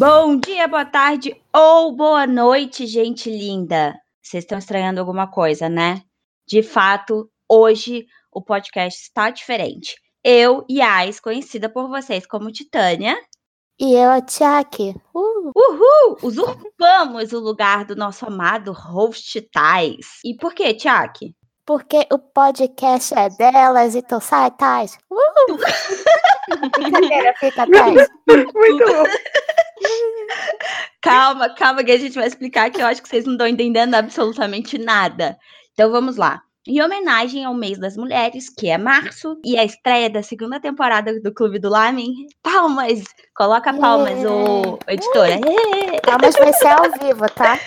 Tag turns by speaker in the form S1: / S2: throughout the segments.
S1: Bom dia, boa tarde ou boa noite, gente linda. Vocês estão estranhando alguma coisa, né? De fato, hoje o podcast está diferente. Eu, Yas, conhecida por vocês como Titânia.
S2: E eu, a Tiaki. Uh.
S1: Uhul! Usurpamos o lugar do nosso amado host Tais. E por que, Tiaki?
S2: Porque o podcast é delas, então sai, Tais. Uh. Brincadeira, fica, Tais.
S3: Muito bom.
S1: calma, calma, que a gente vai explicar que eu acho que vocês não estão entendendo absolutamente nada. Então vamos lá. Em homenagem ao mês das mulheres, que é março, e a estreia da segunda temporada do Clube do Lamen, palmas! Coloca palmas,
S2: Yeah.
S1: ô editora. Yeah.
S2: Palmas vai ser ao vivo, tá?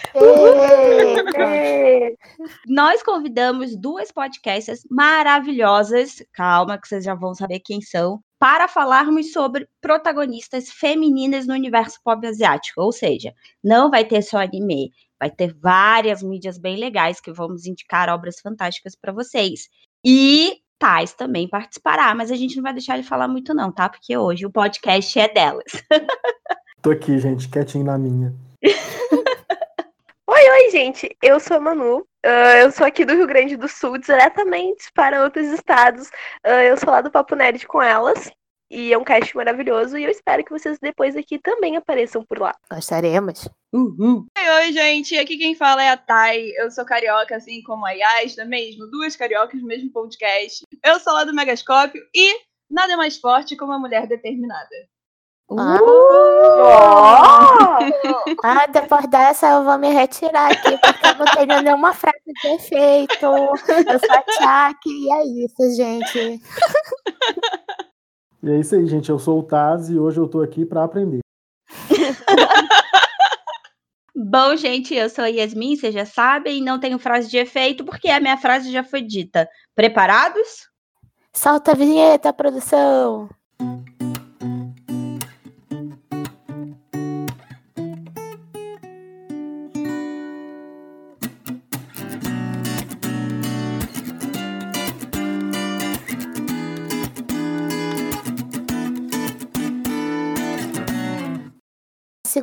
S1: Nós convidamos duas podcasters maravilhosas, calma que vocês já vão saber quem são, para falarmos sobre protagonistas femininas no universo pop asiático. Ou seja, não vai ter só anime, vai ter várias mídias bem legais que vamos indicar obras fantásticas para vocês. E Tais também participará, mas a gente não vai deixar ele falar muito não, tá? Porque hoje o podcast é delas.
S4: Tô aqui, gente, quietinho na minha.
S3: Oi, oi, gente. Eu sou a Manu. Ah, eu sou aqui do Rio Grande do Sul, diretamente para outros estados. Ah, eu sou lá do Papo Nerd com elas. E é um cast maravilhoso. E eu espero que vocês depois aqui também apareçam por lá.
S2: Gostaremos.
S1: Uhul.
S5: Oi, oi, gente. Aqui quem fala é a Thay. Eu sou carioca, assim como a Yas, da mesmo. Duas cariocas no mesmo podcast. Eu sou lá do Megascópio e nada mais forte como uma mulher determinada.
S2: Ah.
S3: Oh!
S2: Ah, depois dessa eu vou me retirar aqui, porque eu não tenho nenhuma frase de efeito. Eu sou a Tiaki, e é isso, gente.
S4: E é isso aí, gente. Eu sou o Taz e hoje eu tô aqui pra aprender.
S1: Bom, gente, eu sou a Yasmin, vocês já sabem, não tenho frase de efeito porque a minha frase já foi dita. Preparados?
S2: Solta a vinheta, produção.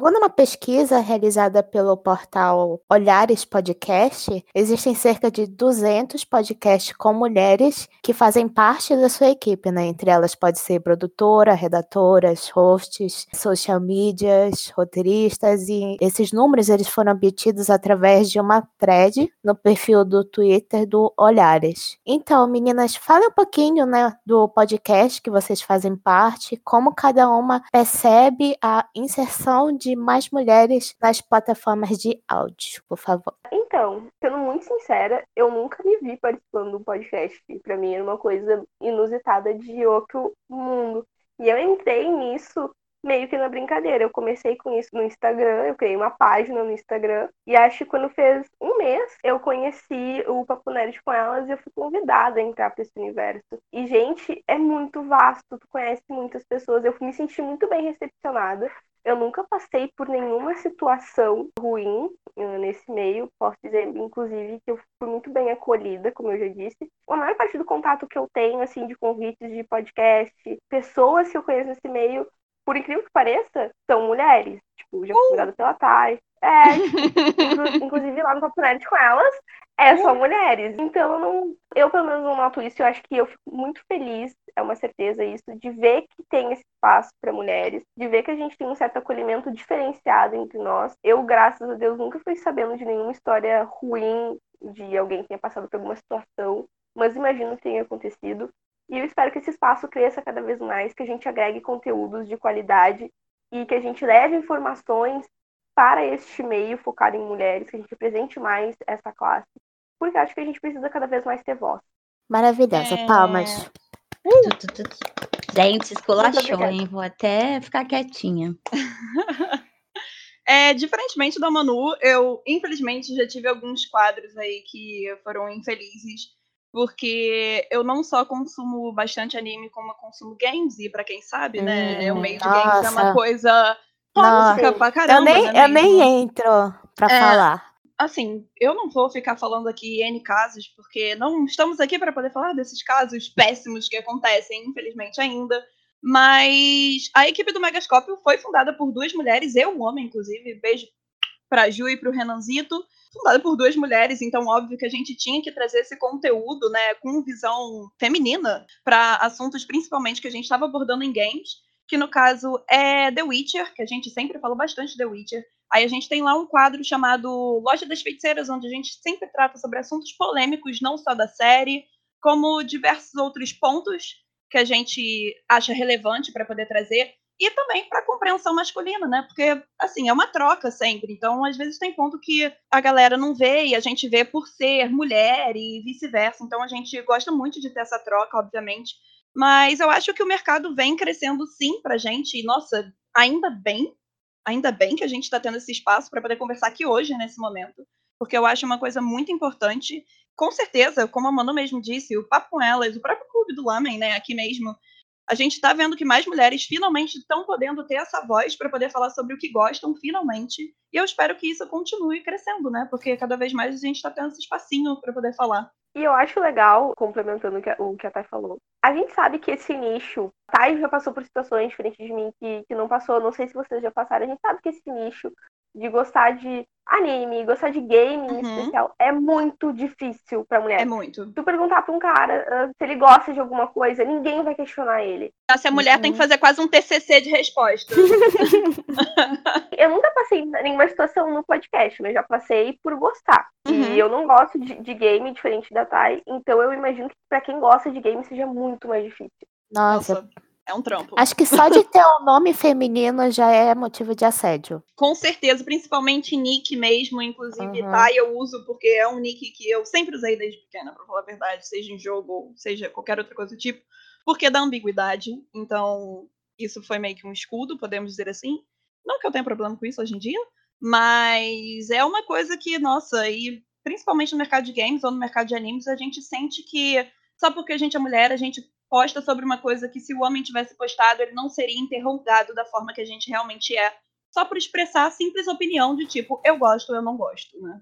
S2: Segundo uma pesquisa realizada pelo portal Olhares Podcast, existem cerca de 200 podcasts com mulheres que fazem parte da sua equipe, né? Entre elas pode ser produtora, redatoras, hosts, social medias, roteiristas e esses números eles foram obtidos através de uma thread no perfil do Twitter do Olhares. Então, meninas, falem um pouquinho, né, do podcast que vocês fazem parte, como cada uma percebe a inserção de mais mulheres nas plataformas de áudio, por favor.
S3: Então, sendo muito sincera, eu nunca me vi participando de um podcast. Pra mim era uma coisa inusitada de outro mundo. E eu entrei nisso meio que na brincadeira. Eu comecei com isso no Instagram, eu criei uma página no Instagram. E acho que quando fez um mês, eu conheci o Papo Nerd com elas e eu fui convidada a entrar para esse universo. E, gente, é muito vasto, tu conhece muitas pessoas. Eu me senti muito bem recepcionada. Eu nunca passei por nenhuma situação ruim eh, nesse meio. Posso dizer, inclusive, que eu fui muito bem acolhida, como eu já disse. A maior parte do contato que eu tenho, assim, de convites de podcast, pessoas que eu conheço nesse meio, por incrível que pareça, são mulheres. Tipo, já fui convidada pela Thay. É, tipo, inclusive lá no Papo Nerd com elas, é só mulheres. Então, eu, não, eu pelo menos não noto isso. Eu acho que eu fico muito feliz, é uma certeza isso, de ver que tem esse espaço para mulheres, de ver que a gente tem um certo acolhimento diferenciado entre nós. Eu, graças a Deus, nunca fui sabendo de nenhuma história ruim de alguém que tenha passado por alguma situação, mas imagino que tenha acontecido. E eu espero que esse espaço cresça cada vez mais, que a gente agregue conteúdos de qualidade e que a gente leve informações para este meio focado em mulheres, que a gente apresente mais essa classe, porque acho que a gente precisa cada vez mais ter voz.
S2: Maravilhosa,
S5: É.
S2: palmas.
S1: Tu, tu, tu, tu. Gente, esculachou, hein? Vou até ficar quietinha.
S5: É, diferentemente da Manu, eu infelizmente já tive alguns quadros aí que foram infelizes, porque eu não só consumo bastante anime, como eu consumo games, e pra quem sabe, né,
S2: Hum,
S5: o meio de games é uma coisa tóxica pra
S2: Eu
S5: caramba,
S2: nem,
S5: né,
S2: eu nem entro pra
S5: É.
S2: falar.
S5: Assim, eu não vou ficar falando aqui N casos, porque não estamos aqui para poder falar desses casos péssimos que acontecem, infelizmente, ainda. Mas a equipe do Megascópio foi fundada por duas mulheres, eu um homem, inclusive. Beijo pra Ju e pro Renanzito. Fundada por duas mulheres, então óbvio que a gente tinha que trazer esse conteúdo, né, com visão feminina para assuntos principalmente que a gente estava abordando em games, que no caso é The Witcher, que a gente sempre falou bastante The Witcher. Aí a gente tem lá um quadro chamado Loja das Feiticeiras, onde a gente sempre trata sobre assuntos polêmicos, não só da série, como diversos outros pontos que a gente acha relevante para poder trazer e também para compreensão masculina, né? Porque assim, é uma troca sempre. Então, às vezes tem ponto que a galera não vê e a gente vê por ser mulher e vice-versa. Então, a gente gosta muito de ter essa troca, obviamente. Mas eu acho que o mercado vem crescendo sim pra gente e nossa, ainda bem, ainda bem que a gente está tendo esse espaço para poder conversar aqui hoje nesse momento, porque eu acho uma coisa muito importante. Com certeza, como a Manu mesmo disse, o Papo com Elas, o próprio Clube do Lamen, né, aqui mesmo, a gente está vendo que mais mulheres finalmente estão podendo ter essa voz para poder falar sobre o que gostam, finalmente. E eu espero que isso continue crescendo, né? Porque cada vez mais a gente está tendo esse espacinho para poder falar.
S3: E eu acho legal, complementando o que, a Thay falou, a gente sabe que esse nicho, Thay já passou por situações diferentes de mim que, que não passou, não sei se vocês já passaram, a gente sabe que esse nicho de gostar de anime, gostar de game em uhum. especial, é muito difícil pra mulher.
S5: É muito.
S3: Se tu perguntar pra um cara uh, se ele gosta de alguma coisa, ninguém vai questionar ele.
S5: Se a mulher uhum. tem que fazer quase um TCC de resposta.
S3: eu nunca passei em nenhuma situação no podcast, mas já passei por gostar. Uhum. E eu não gosto de, de, game diferente da Thay, então eu imagino que pra quem gosta de game seja muito mais difícil.
S2: Nossa. Nossa.
S5: É um trampo.
S2: Acho que só de ter um nome feminino já é motivo de assédio.
S5: Com certeza, principalmente nick mesmo, inclusive, uhum. tá? Eu uso porque é um nick que eu sempre usei desde pequena, pra falar a verdade, seja em jogo ou seja qualquer outra coisa do tipo, porque da ambiguidade. Então, isso foi meio que um escudo, podemos dizer assim. Não que eu tenha problema com isso hoje em dia, mas é uma coisa que, nossa, e principalmente no mercado de games ou no mercado de animes, a gente sente que só porque a gente é mulher, a gente posta sobre uma coisa que se o homem tivesse postado, ele não seria interrogado da forma que a gente realmente é, só por expressar a simples opinião de tipo, eu gosto, eu não gosto, né?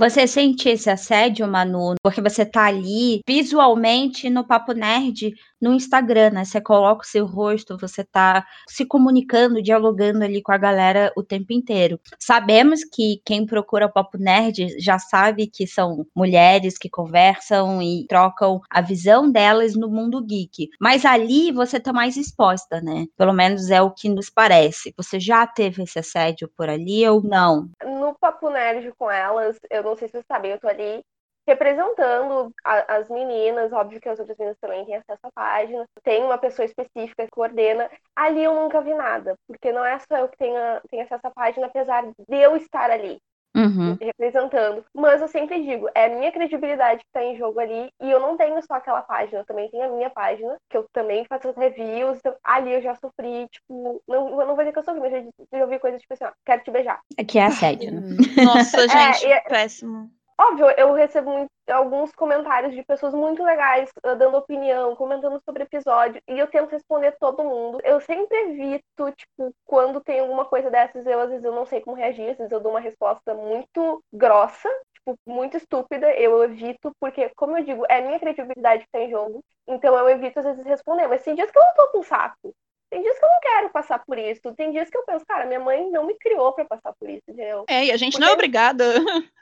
S1: Você sente esse assédio, Manu, porque você tá ali visualmente no Papo Nerd no Instagram, né? Você coloca o seu rosto, você tá se comunicando, dialogando ali com a galera o tempo inteiro. Sabemos que quem procura Papo Nerd já sabe que são mulheres que conversam e trocam a visão delas no mundo geek. Mas ali você tá mais exposta, né? Pelo menos é o que nos parece. Você já teve esse assédio por ali ou não?
S3: No Papo Nerd com elas, eu não sei se vocês sabem, eu tô ali representando a, as meninas, óbvio que as outras meninas também têm acesso à página, tem uma pessoa específica que coordena. Ali eu nunca vi nada, porque não é só eu que tenha, tenho acesso à página, apesar de eu estar ali.
S1: Uhum.
S3: representando. Mas eu sempre digo, é a minha credibilidade que está em jogo ali, e eu não tenho só aquela página, eu também tenho a minha página, que eu também faço reviews, então, ali eu já sofri, tipo, não, eu não vou dizer que eu sofri, mas eu já ouvi coisas tipo assim, ó, quero te beijar.
S1: É que é assédio, né?
S5: Nossa, gente, é, péssimo.
S3: Óbvio, eu recebo muito, alguns comentários de pessoas muito legais, uh, dando opinião, comentando sobre episódio, e eu tento responder todo mundo. Eu sempre evito, tipo, quando tem alguma coisa dessas, eu às vezes eu não sei como reagir, às vezes eu dou uma resposta muito grossa, tipo, muito estúpida, eu evito, porque, como eu digo, é a minha credibilidade que tá em jogo, então eu evito às vezes responder, mas tem dias que eu não tô com saco. Tem dias que eu não quero passar por isso. Tem dias que eu penso, cara, minha mãe não me criou para passar por isso, entendeu?
S5: É, e a gente Porque... não é obrigada.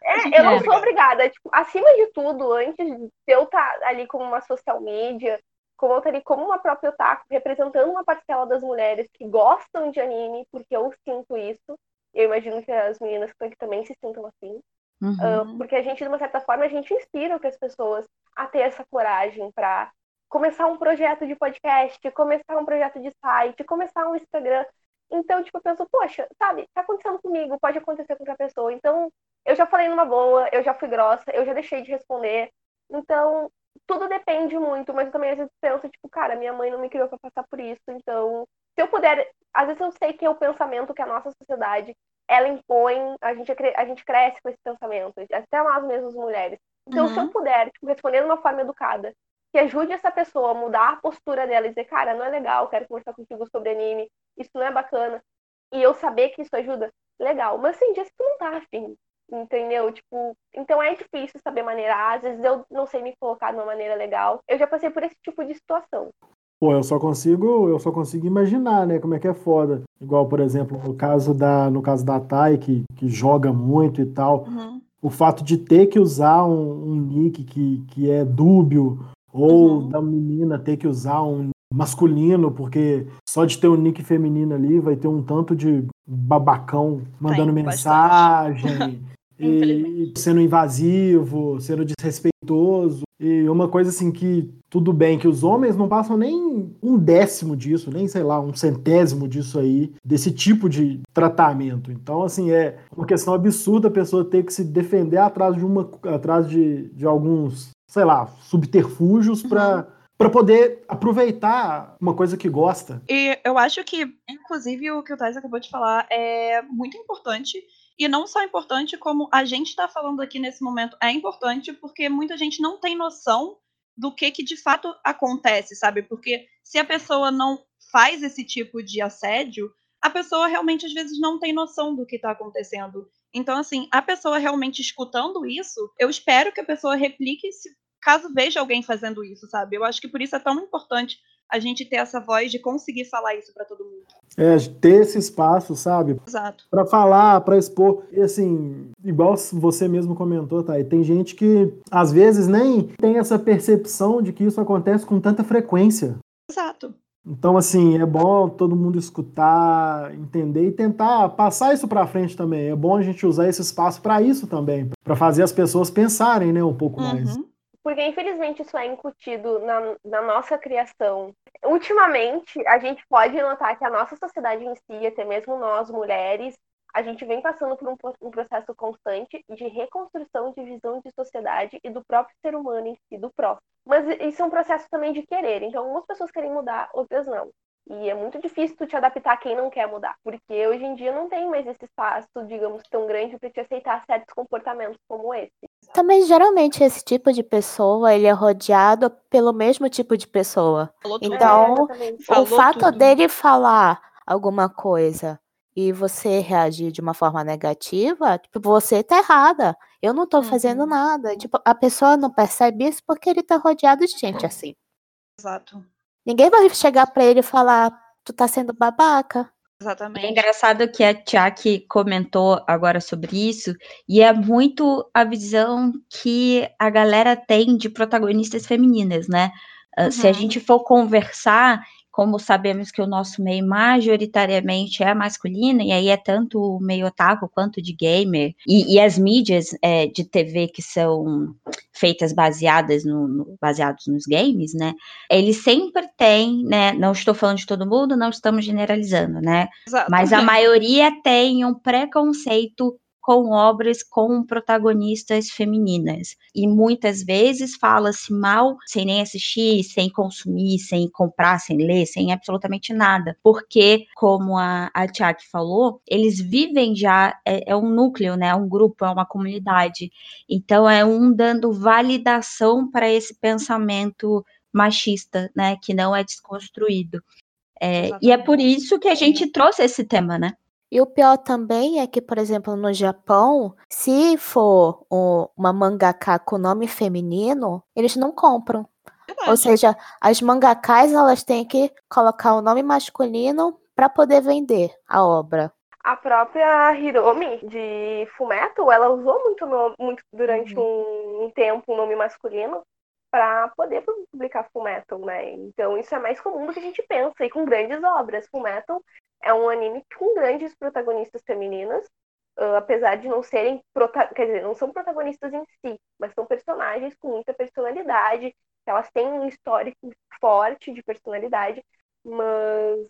S3: É, eu não é sou obrigada. Tipo, acima de tudo, antes de eu estar tá ali como uma social media, como eu estaria como uma própria otaku, representando uma parcela das mulheres que gostam de anime, porque eu sinto isso. Eu imagino que as meninas que também se sintam assim.
S1: Uhum.
S3: Uh, porque a gente, de uma certa forma, a gente inspira outras pessoas a ter essa coragem para começar um projeto de podcast, começar um projeto de site, começar um Instagram. Então, tipo, eu penso, poxa, sabe, tá acontecendo comigo, pode acontecer com outra pessoa. Então, eu já falei numa boa, eu já fui grossa, eu já deixei de responder. Então, tudo depende muito, mas eu também às vezes penso, tipo, cara, minha mãe não me criou para passar por isso, então, se eu puder, às vezes eu sei que é o pensamento que a nossa sociedade, ela impõe, a gente, a gente cresce com esse pensamento, até nós mesmos mulheres. Então, uhum. se eu uhum. puder, tipo, responder de uma forma educada, que ajude essa pessoa a mudar a postura dela e dizer, cara, não é legal, quero conversar contigo sobre anime, isso não é bacana. E eu saber que isso ajuda, legal. Mas tem dias que tu não tá afim, entendeu? Tipo, então é difícil saber maneirar, às vezes eu não sei me colocar de uma maneira legal. Eu já passei por esse tipo de situação.
S4: Pô, eu só consigo, eu só consigo imaginar, né, como é que é foda. Igual, por exemplo, no caso da, no caso da Thay, que, que joga muito e tal,
S5: Uhum.
S4: o fato de ter que usar um, um nick que, que é dúbio, ou
S5: Uhum.
S4: da menina ter que usar um masculino, porque só de ter um nick feminino ali vai ter um tanto de babacão mandando
S5: Tem,
S4: mensagem e sendo invasivo, sendo desrespeitoso. E uma coisa assim que tudo bem que os homens não passam nem um décimo disso, nem sei lá, um centésimo disso aí, desse tipo de tratamento. Então, assim, é uma questão absurda a pessoa ter que se defender atrás de uma atrás de, de alguns, sei lá, subterfúgios para para poder aproveitar uma coisa que gosta.
S5: E eu acho que, inclusive, o que o Thais acabou de falar é muito importante. E não só importante, como a gente está falando aqui nesse momento é importante, porque muita gente não tem noção do que, que de fato acontece, sabe? Porque se a pessoa não faz esse tipo de assédio, a pessoa realmente às vezes não tem noção do que está acontecendo. Então, assim, a pessoa realmente escutando isso, eu espero que a pessoa replique se caso veja alguém fazendo isso, sabe? Eu acho que por isso é tão importante a gente ter essa voz de conseguir falar isso para todo mundo.
S4: É, ter esse espaço, sabe?
S5: Exato.
S4: Para falar, para expor. E assim, igual você mesmo comentou, tá? E tem gente que às vezes nem tem essa percepção de que isso acontece com tanta frequência.
S5: Exato.
S4: Então, assim, é bom todo mundo escutar, entender e tentar passar isso para frente também. É bom a gente usar esse espaço para isso também, para fazer as pessoas pensarem, né, um pouco mais.
S5: Uhum.
S3: Porque, infelizmente, isso é incutido na, na nossa criação. Ultimamente, a gente pode notar que a nossa sociedade em si, até mesmo nós, mulheres, a gente vem passando por um, um processo constante de reconstrução de visão de sociedade e do próprio ser humano em si, do próximo. Mas isso é um processo também de querer. Então, algumas pessoas querem mudar, outras não. E é muito difícil tu te adaptar a quem não quer mudar. Porque hoje em dia não tem mais esse espaço, digamos, tão grande para te aceitar certos comportamentos como esse.
S2: Também, geralmente, esse tipo de pessoa, ele é rodeado pelo mesmo tipo de pessoa.
S5: Falou.
S2: Então,
S3: É,
S2: o fato
S5: tudo.
S2: dele falar alguma coisa e você reagir de uma forma negativa, tipo, você tá errada. Eu não tô fazendo
S5: Uhum.
S2: nada. Tipo, a pessoa não percebe isso porque ele tá rodeado de gente assim.
S5: Exato.
S2: Ninguém vai chegar pra ele e falar, tu tá sendo babaca.
S1: É
S5: Exatamente.
S1: engraçado que a Tiaki comentou agora sobre isso, e é muito a visão que a galera tem de protagonistas femininas, né? Ah, Se a
S5: Uhum.
S1: gente for conversar, como sabemos que o nosso meio majoritariamente é masculino, e aí é tanto o meio otaku quanto de gamer, e, e as mídias é, de TV que são feitas baseadas no, no- baseados nos games, né? Eles sempre têm, né? Não estou falando de todo mundo, não estamos generalizando, né?
S5: Exato.
S1: Mas a maioria tem um preconceito com obras com protagonistas femininas. E muitas vezes fala-se mal sem nem assistir, sem consumir, sem comprar, sem ler, sem absolutamente nada. Porque, como a, a Tiaki falou, eles vivem já, é, é um núcleo, né? É um grupo, é uma comunidade. Então é um dando validação para esse pensamento machista, né? Que não é desconstruído. É, e é por isso que a gente trouxe esse tema, né?
S2: E o pior também é que, por exemplo, no Japão, se for o- uma mangaka com nome feminino, eles não compram. Ou seja, as mangakas elas têm que colocar o nome masculino para poder vender a obra.
S3: A própria Hiromi de Fullmetal, ela usou muito, muito durante um, um tempo um nome masculino para poder publicar Fullmetal, né? Então isso é mais comum do que a gente pensa e com grandes obras. Fullmetal é um anime com grandes protagonistas femininas, ah, apesar de não serem, prota- quer dizer, não são protagonistas em si, mas são personagens com muita personalidade. Elas têm um histórico forte de personalidade, mas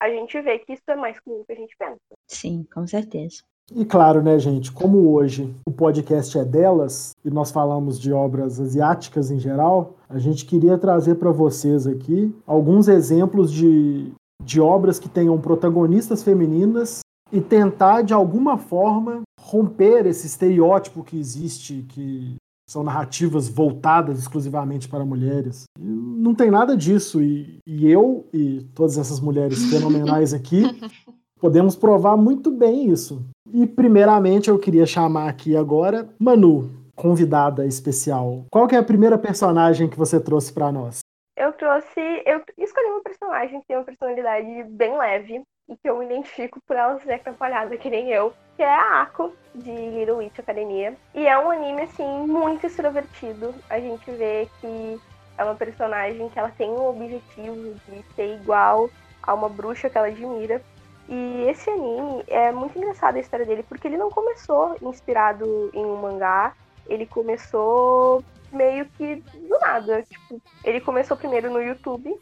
S3: a gente vê que isso é mais comum do que a gente pensa.
S1: Sim, com certeza.
S4: E claro, né, gente, como hoje o podcast é delas e nós falamos de obras asiáticas em geral, a gente queria trazer para vocês aqui alguns exemplos de, de obras que tenham protagonistas femininas e tentar, de alguma forma, romper esse estereótipo que existe, que são narrativas voltadas exclusivamente para mulheres. Não tem nada disso. E, e eu e todas essas mulheres fenomenais aqui podemos provar muito bem isso. E primeiramente eu queria chamar aqui agora Manu, convidada especial. Qual que é a primeira personagem que você trouxe para nós?
S3: Eu trouxe. Eu escolhi uma personagem que tem uma personalidade bem leve e que eu identifico por ela ser atrapalhada, que nem eu, que é a Ako, de Little Witch Academia. E é um anime, assim, muito extrovertido. A gente vê que é uma personagem que ela tem um objetivo de ser igual a uma bruxa que ela admira. E esse anime é muito engraçado a história dele, porque ele não começou inspirado em um mangá, ele começou meio que do nada. Tipo, ele começou primeiro no YouTube.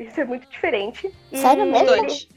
S3: Isso é muito diferente.
S2: Sério mesmo?
S3: Ele,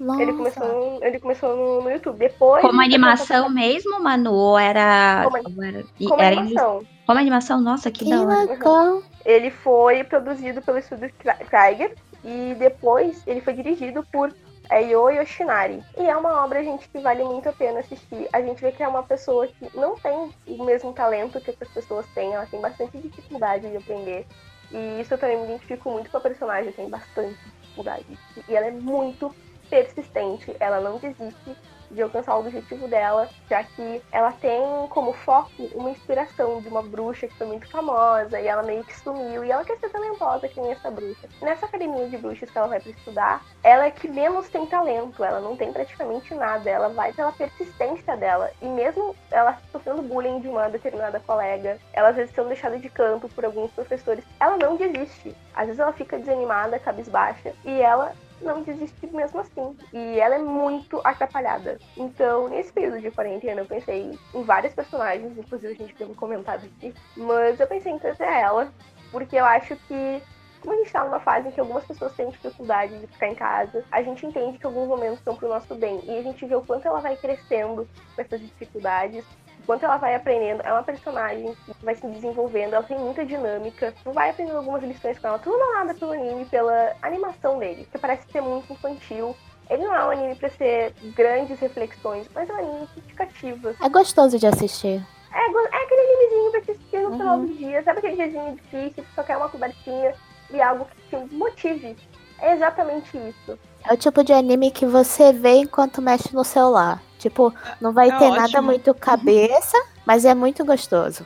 S3: uhum. ele começou, ele começou no, no YouTube. Depois.
S1: Como animação mesmo, Manu? Ou era.
S3: Como,
S1: ou era,
S3: como
S1: era
S3: animação.
S1: Como animação? Nossa, que,
S2: Que
S1: da hora.
S2: legal.
S3: Ele foi produzido pelo estúdio Krieger e depois ele foi dirigido por é Yo Yoshinari. E é uma obra, gente, que vale muito a pena assistir. A gente vê que é uma pessoa que não tem o mesmo talento que outras pessoas têm, ela tem bastante dificuldade de aprender. E isso eu também me identifico muito com a personagem, tem bastante dificuldade. E ela é muito persistente, ela não desiste de alcançar o objetivo dela, já que ela tem como foco uma inspiração de uma bruxa que foi muito famosa e ela meio que sumiu e ela quer ser talentosa que nem essa bruxa. Nessa academia de bruxas que ela vai para estudar, ela é que menos tem talento, ela não tem praticamente nada, ela vai pela persistência dela e mesmo ela sofrendo bullying de uma determinada colega, ela às vezes sendo deixada de canto por alguns professores, ela não desiste. Às vezes ela fica desanimada, cabisbaixa e ela não desiste mesmo assim. E ela é muito atrapalhada. Então, nesse período de quarentena, eu pensei em várias personagens, inclusive a gente tem um comentado aqui, mas eu pensei em trazer ela, porque eu acho que como a gente tá numa fase em que algumas pessoas têm dificuldade de ficar em casa, a gente entende que alguns momentos são pro nosso bem. E a gente vê o quanto ela vai crescendo com essas dificuldades, o quanto ela vai aprendendo. É uma personagem que vai se desenvolvendo, ela tem muita dinâmica. Tu vai aprendendo algumas lições com ela, tudo nada pelo anime, pela animação dele, que parece ser muito infantil. Ele não é um anime pra ser grandes reflexões, mas é um anime que cativa.
S2: É gostoso de assistir.
S3: É, é aquele animezinho pra te assistir no final
S2: Uhum.
S3: do dia. Sabe aquele diazinho difícil, que só quer uma cobertinha e algo que te motive? É exatamente isso.
S2: É o tipo de anime que você vê enquanto mexe no celular. Tipo, não vai
S5: É
S2: ter nada
S5: ótimo.
S2: muito cabeça, mas é muito gostoso.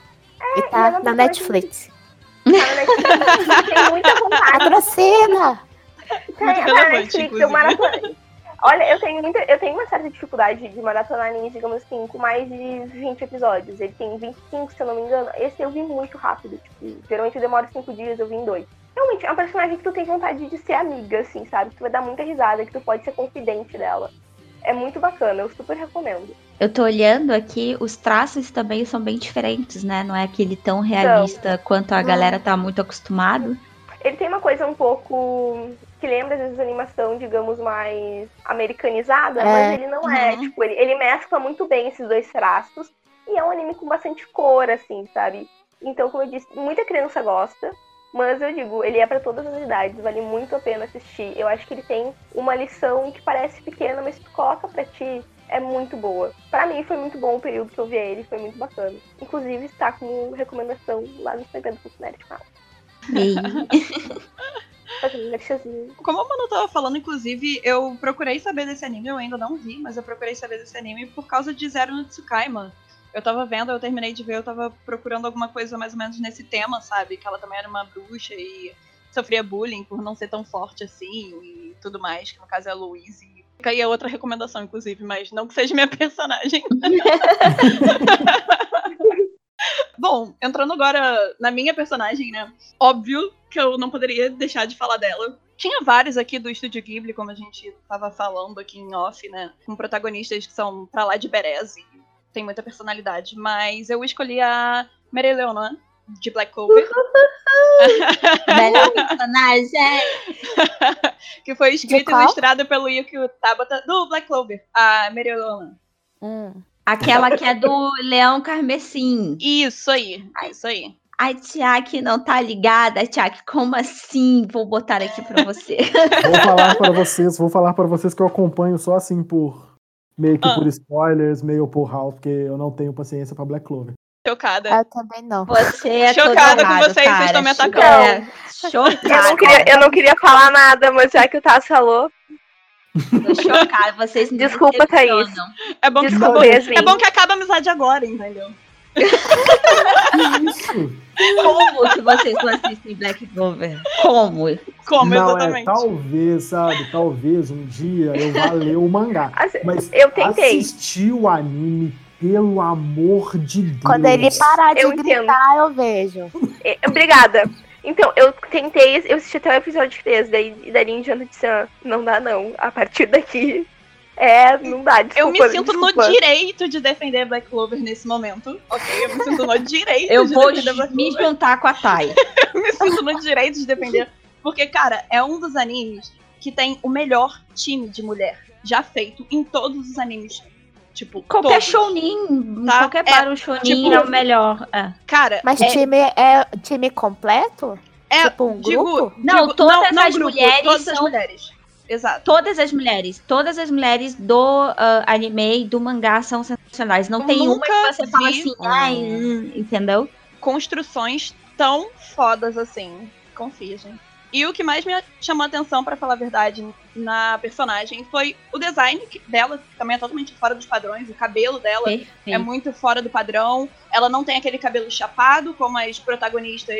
S2: e
S3: e
S2: tá
S3: ela
S2: na Netflix.
S3: Tá na Netflix, tem muita vontade.
S2: Patrocina!
S3: Tem,
S5: Muito
S3: tá na Netflix, eu maratona. Olha, eu tenho, muita, eu tenho uma certa dificuldade de maratonar animes, digamos assim, com mais de 20 episódios. Ele tem 25, se eu não me engano. Esse eu vi muito rápido. Tipo, geralmente demora 5 dias, eu vi em 2. Realmente, é uma personagem que tu tem vontade de ser amiga, assim, sabe? Que tu vai dar muita risada, que tu pode ser confidente dela. É muito bacana, eu super recomendo.
S1: Eu tô olhando aqui, os traços também são bem diferentes, né? Não é aquele tão realista quanto a galera tá muito acostumado.
S3: Ele tem uma coisa um pouco que lembra, às vezes, animação, digamos, mais americanizada,
S2: É.
S3: mas ele não é.
S5: Uhum.
S3: Tipo, ele, ele mescla muito bem esses dois traços. E é um anime com bastante cor, assim, sabe? Então, como eu disse, muita criança gosta. Mas eu digo, ele é pra todas as idades, vale muito a pena assistir. Eu acho que ele tem uma lição que parece pequena, mas tu coloca pra ti, é muito boa. Pra mim foi muito bom o período que eu vi ele, foi muito bacana. Inclusive está como recomendação lá no Instagram do.
S1: E
S3: Fazendo um merchazinho.
S5: Como a Manu tava falando, inclusive, eu procurei saber desse anime, eu ainda não vi, mas eu procurei saber desse anime por causa de Zero no Tsukaima. Eu tava vendo, eu terminei de ver, eu tava procurando alguma coisa mais ou menos nesse tema, sabe? Que ela também era uma bruxa e sofria bullying por não ser tão forte assim e tudo mais, que no caso é a Louise. Fica aí a outra recomendação, inclusive, mas não que seja minha personagem. Bom, entrando agora na minha personagem, né? Óbvio que eu não poderia deixar de falar dela. Tinha vários aqui do Estúdio Ghibli, como a gente tava falando aqui em off, né? Com protagonistas que são pra lá de Berez e tem muita personalidade. Mas eu escolhi a Mary Leonor, de Black Clover,
S1: melhor personagem.
S5: que foi escrita e ilustrada pelo Yuki Tabata, do Black Clover, a Mary Leonor.
S2: Hum.
S1: Aquela que é do Leão Carmesim.
S5: Isso aí, isso aí.
S1: Ai, Tiaque não tá ligada. Tiaque, como assim? Vou botar aqui pra você.
S4: Vou falar para vocês, vou falar para vocês que eu acompanho só assim por meio que
S5: Ah.
S4: por spoilers, meio por Ralph, porque eu não tenho paciência para Black Clover.
S5: Chocada.
S2: Eu também não.
S1: Você é
S5: Chocada com
S1: errado,
S5: vocês, vocês
S1: cara.
S5: estão me atacando.
S1: É,
S3: Eu não,
S1: chocada.
S3: queria, eu não queria falar nada, mas já que o Tassi falou,
S1: Tô chocada. Vocês me
S3: Desculpa, Thaís.
S5: É bom, que,
S3: Desculpa,
S5: é bom-
S3: Yasmin.
S5: é bom que acaba a amizade agora, entendeu?
S4: Isso.
S1: Como que vocês não assistem Black Clover? Como?
S5: Como,
S4: Não, é,
S5: exatamente?
S4: talvez, sabe? Talvez um dia eu vá ler o mangá.
S3: Assim,
S4: Mas
S3: eu tentei.
S4: assistir o anime, pelo amor de Deus.
S2: Quando ele parar de
S3: Eu entendo.
S2: gritar, eu vejo.
S3: É, Obrigada. Então, eu tentei, eu assisti até o episódio 3, daí, e dali em diante eu disse, ah, não dá não. A partir daqui, é, não dá, desculpa.
S5: Eu me sinto no
S3: desculpa.
S5: direito de defender Black Clover nesse momento. Ok? Eu me sinto no direito
S1: Eu
S5: de
S1: vou
S5: defender Black
S1: me
S5: Clover.
S1: juntar com a Thay.
S5: Eu me sinto no direito de defender. Porque, cara, é um dos animes que tem o melhor time de mulher já feito em todos os animes. Tipo,
S1: Qualquer
S5: todos.
S1: shounin,
S5: Tá?
S1: qualquer
S5: É,
S1: Baru shounin
S5: tipo-
S1: é o melhor. é.
S5: Cara,
S2: Mas
S5: é,
S2: time é time completo?
S5: é
S2: tipo um
S5: digo,
S2: grupo?
S1: Não,
S5: digo-
S1: todas
S5: não
S1: as
S5: grupo,
S1: mulheres
S5: todas as
S1: são-
S5: mulheres. Exato.
S1: Todas as mulheres, todas as mulheres do ah, anime e do mangá são sensacionais. Não
S5: Eu
S1: tem uma
S5: nunca
S1: que você fala assim, ai, hum", entendeu?
S5: construções tão fodas assim. Confia, gente. E o que mais me chamou a atenção, pra falar a verdade, na personagem foi o design dela, que também é totalmente fora dos padrões. O cabelo dela é
S1: Perfeito.
S5: muito fora do padrão. Ela não tem aquele cabelo chapado, como as protagonistas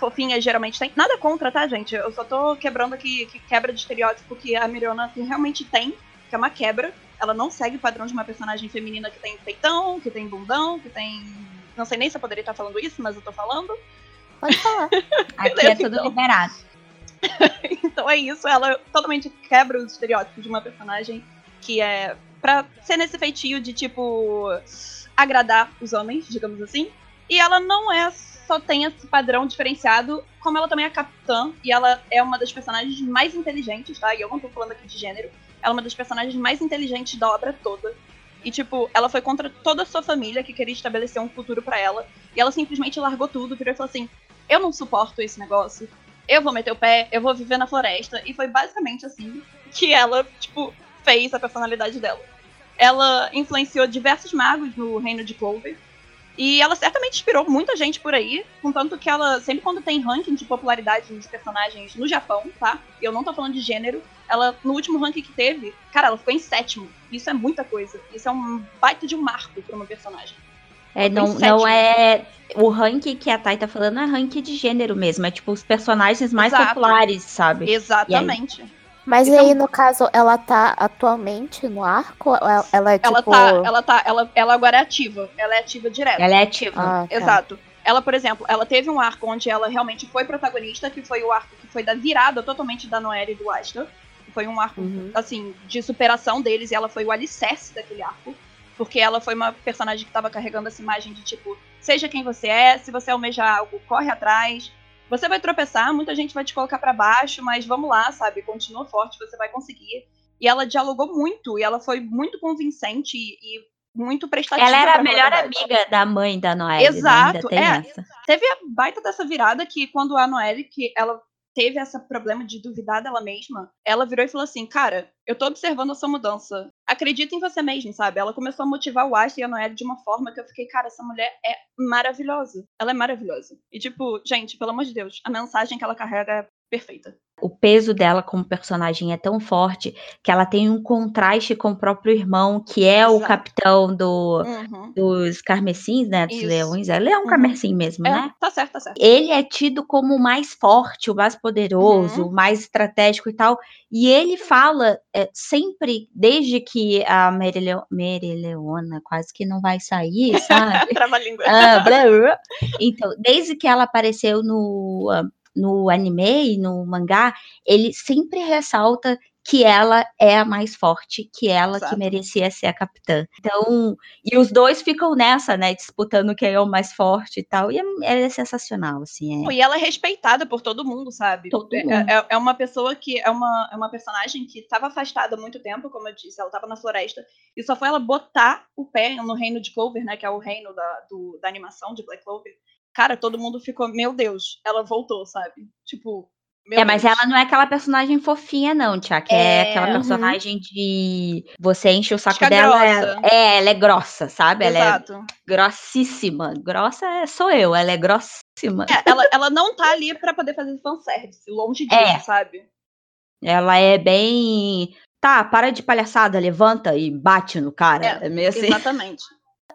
S5: fofinhas geralmente têm. Nada contra, tá, gente? Eu só tô quebrando aqui que quebra de estereótipo que a Miriona realmente tem, que é uma quebra. Ela não segue o padrão de uma personagem feminina que tem peitão, que tem bundão, que tem. Não sei nem se eu poderia estar falando isso, mas eu tô falando.
S2: Pode falar.
S1: Aqui é tudo
S5: Então.
S1: liberado.
S5: Então é isso, ela totalmente quebra os estereótipos de uma personagem que é pra ser nesse feitio de tipo agradar os homens, digamos assim. E ela não é só tem esse padrão diferenciado, como ela também é capitã e ela é uma das personagens mais inteligentes, tá? E eu não tô falando aqui de gênero. Ela é uma das personagens mais inteligentes da obra toda. E, tipo, ela foi contra toda a sua família que queria estabelecer um futuro pra ela. E ela simplesmente largou tudo, virou e falou assim: Eu não suporto esse negócio eu vou meter o pé, eu vou viver na floresta. E foi basicamente assim que ela, tipo, fez a personalidade dela. Ela influenciou diversos magos no reino de Clover. E ela certamente inspirou muita gente por aí, contanto que ela, sempre quando tem ranking de popularidade dos personagens no Japão, tá? E eu não tô falando de gênero, ela, no último ranking que teve, cara, ela ficou em sétimo. Isso é muita coisa. Isso é um baita de um marco pra uma personagem.
S1: É, não, não é. O ranking que a Thay tá falando é ranking de gênero mesmo. É tipo os personagens mais
S5: Exato.
S1: populares, sabe?
S5: Exatamente.
S2: Mas
S5: Então-
S2: aí, no caso, ela tá atualmente no arco? Ela- Ela é tipo.
S5: Ela tá, ela tá, ela, ela agora é ativa. Ela é ativa direto.
S1: Ela é ativa.
S2: Ah, tá.
S5: Exato. Ela, por exemplo, ela teve um arco onde ela realmente foi protagonista, que foi o arco que foi da virada totalmente da Noelle e do Asta. Que foi um arco,
S2: Uhum.
S5: assim, de superação deles, e ela foi o alicerce daquele arco. Porque ela foi uma personagem que tava carregando essa imagem de tipo, seja quem você é, se você almejar algo, corre atrás. Você vai tropeçar, muita gente vai te colocar pra baixo, mas vamos lá, sabe? Continua forte, você vai conseguir. E ela dialogou muito, e ela foi muito convincente e, e muito prestativa.
S1: Ela era a melhor amiga da mãe da Noelle. né?
S5: Exato,
S1: tem
S5: é.
S1: essa.
S5: Teve a baita dessa virada que quando a Noelle, que ela teve esse problema de duvidar dela mesma, ela virou e falou assim, cara, eu tô observando a sua mudança. Acredita em você mesmo, sabe? Ela começou a motivar o Asta e a Noelle de uma forma que eu fiquei, cara, essa mulher é maravilhosa. Ela é maravilhosa. E tipo, gente, pelo amor de Deus, a mensagem que ela carrega é perfeita.
S1: O peso dela como personagem é tão forte que ela tem um contraste com o próprio irmão, que é o
S5: Exato.
S1: capitão do,
S5: Uhum.
S1: dos carmesins, né? Dos
S5: Isso.
S1: leões. É leão
S5: Uhum.
S1: carmesim mesmo,
S5: É,
S1: né?
S5: tá certo, tá certo.
S1: ele é tido como o mais forte, o mais poderoso,
S5: Uhum.
S1: o mais estratégico e tal. E ele fala é, sempre, desde que a Merileo- Merileona quase que não vai sair, sabe?
S5: Trava-língua.
S1: Ah. Então, desde que ela apareceu no, ah, no anime e no mangá, ele sempre ressalta que ela é a mais forte, que ela
S5: Exato.
S1: que merecia ser a capitã. Então, e os dois ficam nessa, né, disputando quem é o mais forte e tal. E é, é sensacional, assim. É.
S5: E ela é respeitada por todo mundo, sabe?
S1: Todo
S5: É-
S1: mundo.
S5: É, é uma pessoa que é uma, é uma personagem que estava afastada há muito tempo, como eu disse, ela estava na floresta, e só foi ela botar o pé no reino de Clover, né? Que é o reino da, do- da animação de Black Clover. Cara, todo mundo ficou, meu Deus, ela voltou, sabe? Tipo, meu
S1: É, mas
S5: Deus.
S1: ela não é aquela personagem fofinha, não, Tia, que é,
S5: É,
S1: aquela
S2: uhum.
S1: personagem de você enche o saco
S5: Fica
S1: dela.
S5: grossa.
S1: É, é, ela é grossa, sabe? Ela é
S5: Exato.
S1: grossíssima. Grossa é- sou eu, ela é grossíssima.
S5: É, ela, ela não tá ali pra poder fazer fanservice, longe disso,
S1: É.
S5: sabe?
S1: Ela é bem. Tá, para de palhaçada, levanta e bate no cara. É,
S5: É,
S1: meio assim.
S5: Exatamente.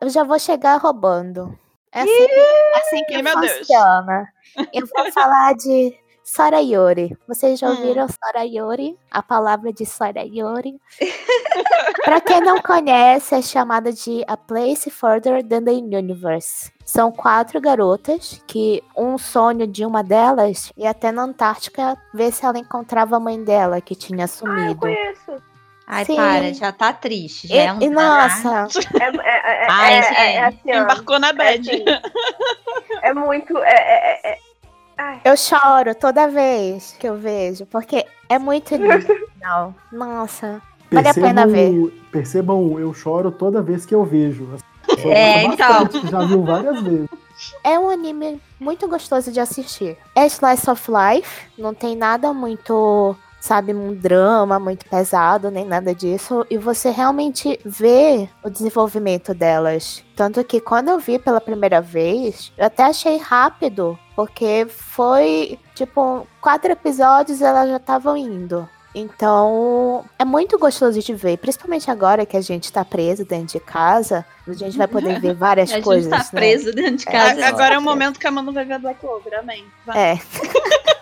S2: eu já vou chegar roubando. É assim, é assim que
S5: Ih, meu Deus.
S2: funciona. Eu vou falar de Sorayori. Vocês já
S5: Hum.
S2: ouviram Sorayori? A palavra de Sorayori? Pra quem não conhece, é chamada de A Place Further Than the Universe. São quatro garotas que um sonho de uma delas ia até na Antártica ver se ela encontrava a mãe dela que tinha
S3: Ah, eu
S2: sumido.
S3: conheço.
S1: Ai,
S2: Sim.
S1: para, já tá triste. Já
S2: E,
S1: é um
S2: e, nossa,
S3: É, é, é,
S1: Ai,
S3: é,
S1: gente.
S3: é, é assim.
S5: Embarcou na
S3: É,
S5: bad.
S3: assim, é muito. É, é, é, é- Ai,
S2: eu choro toda vez que eu vejo, porque é muito lindo. Não, Nossa. Vale a pena ver.
S4: Percebam, eu choro toda vez que eu vejo.
S1: É, então.
S4: Já viu várias vezes.
S2: É um anime muito gostoso de assistir. É slice of life, não tem nada muito, sabe, um drama muito pesado, nem nada disso. E você realmente vê o desenvolvimento delas. Tanto que quando eu vi pela primeira vez, eu até achei rápido, porque foi, tipo, quatro episódios e elas já estavam indo. Então, é muito gostoso de ver, principalmente agora que a gente tá preso dentro de casa, a gente vai poder ver várias
S1: A gente
S2: coisas.
S1: tá
S2: né?
S1: preso dentro de
S2: É,
S1: casa.
S5: A- Agora é o momento que a Manu vai ver Black Clover, amém. Vai.
S2: É,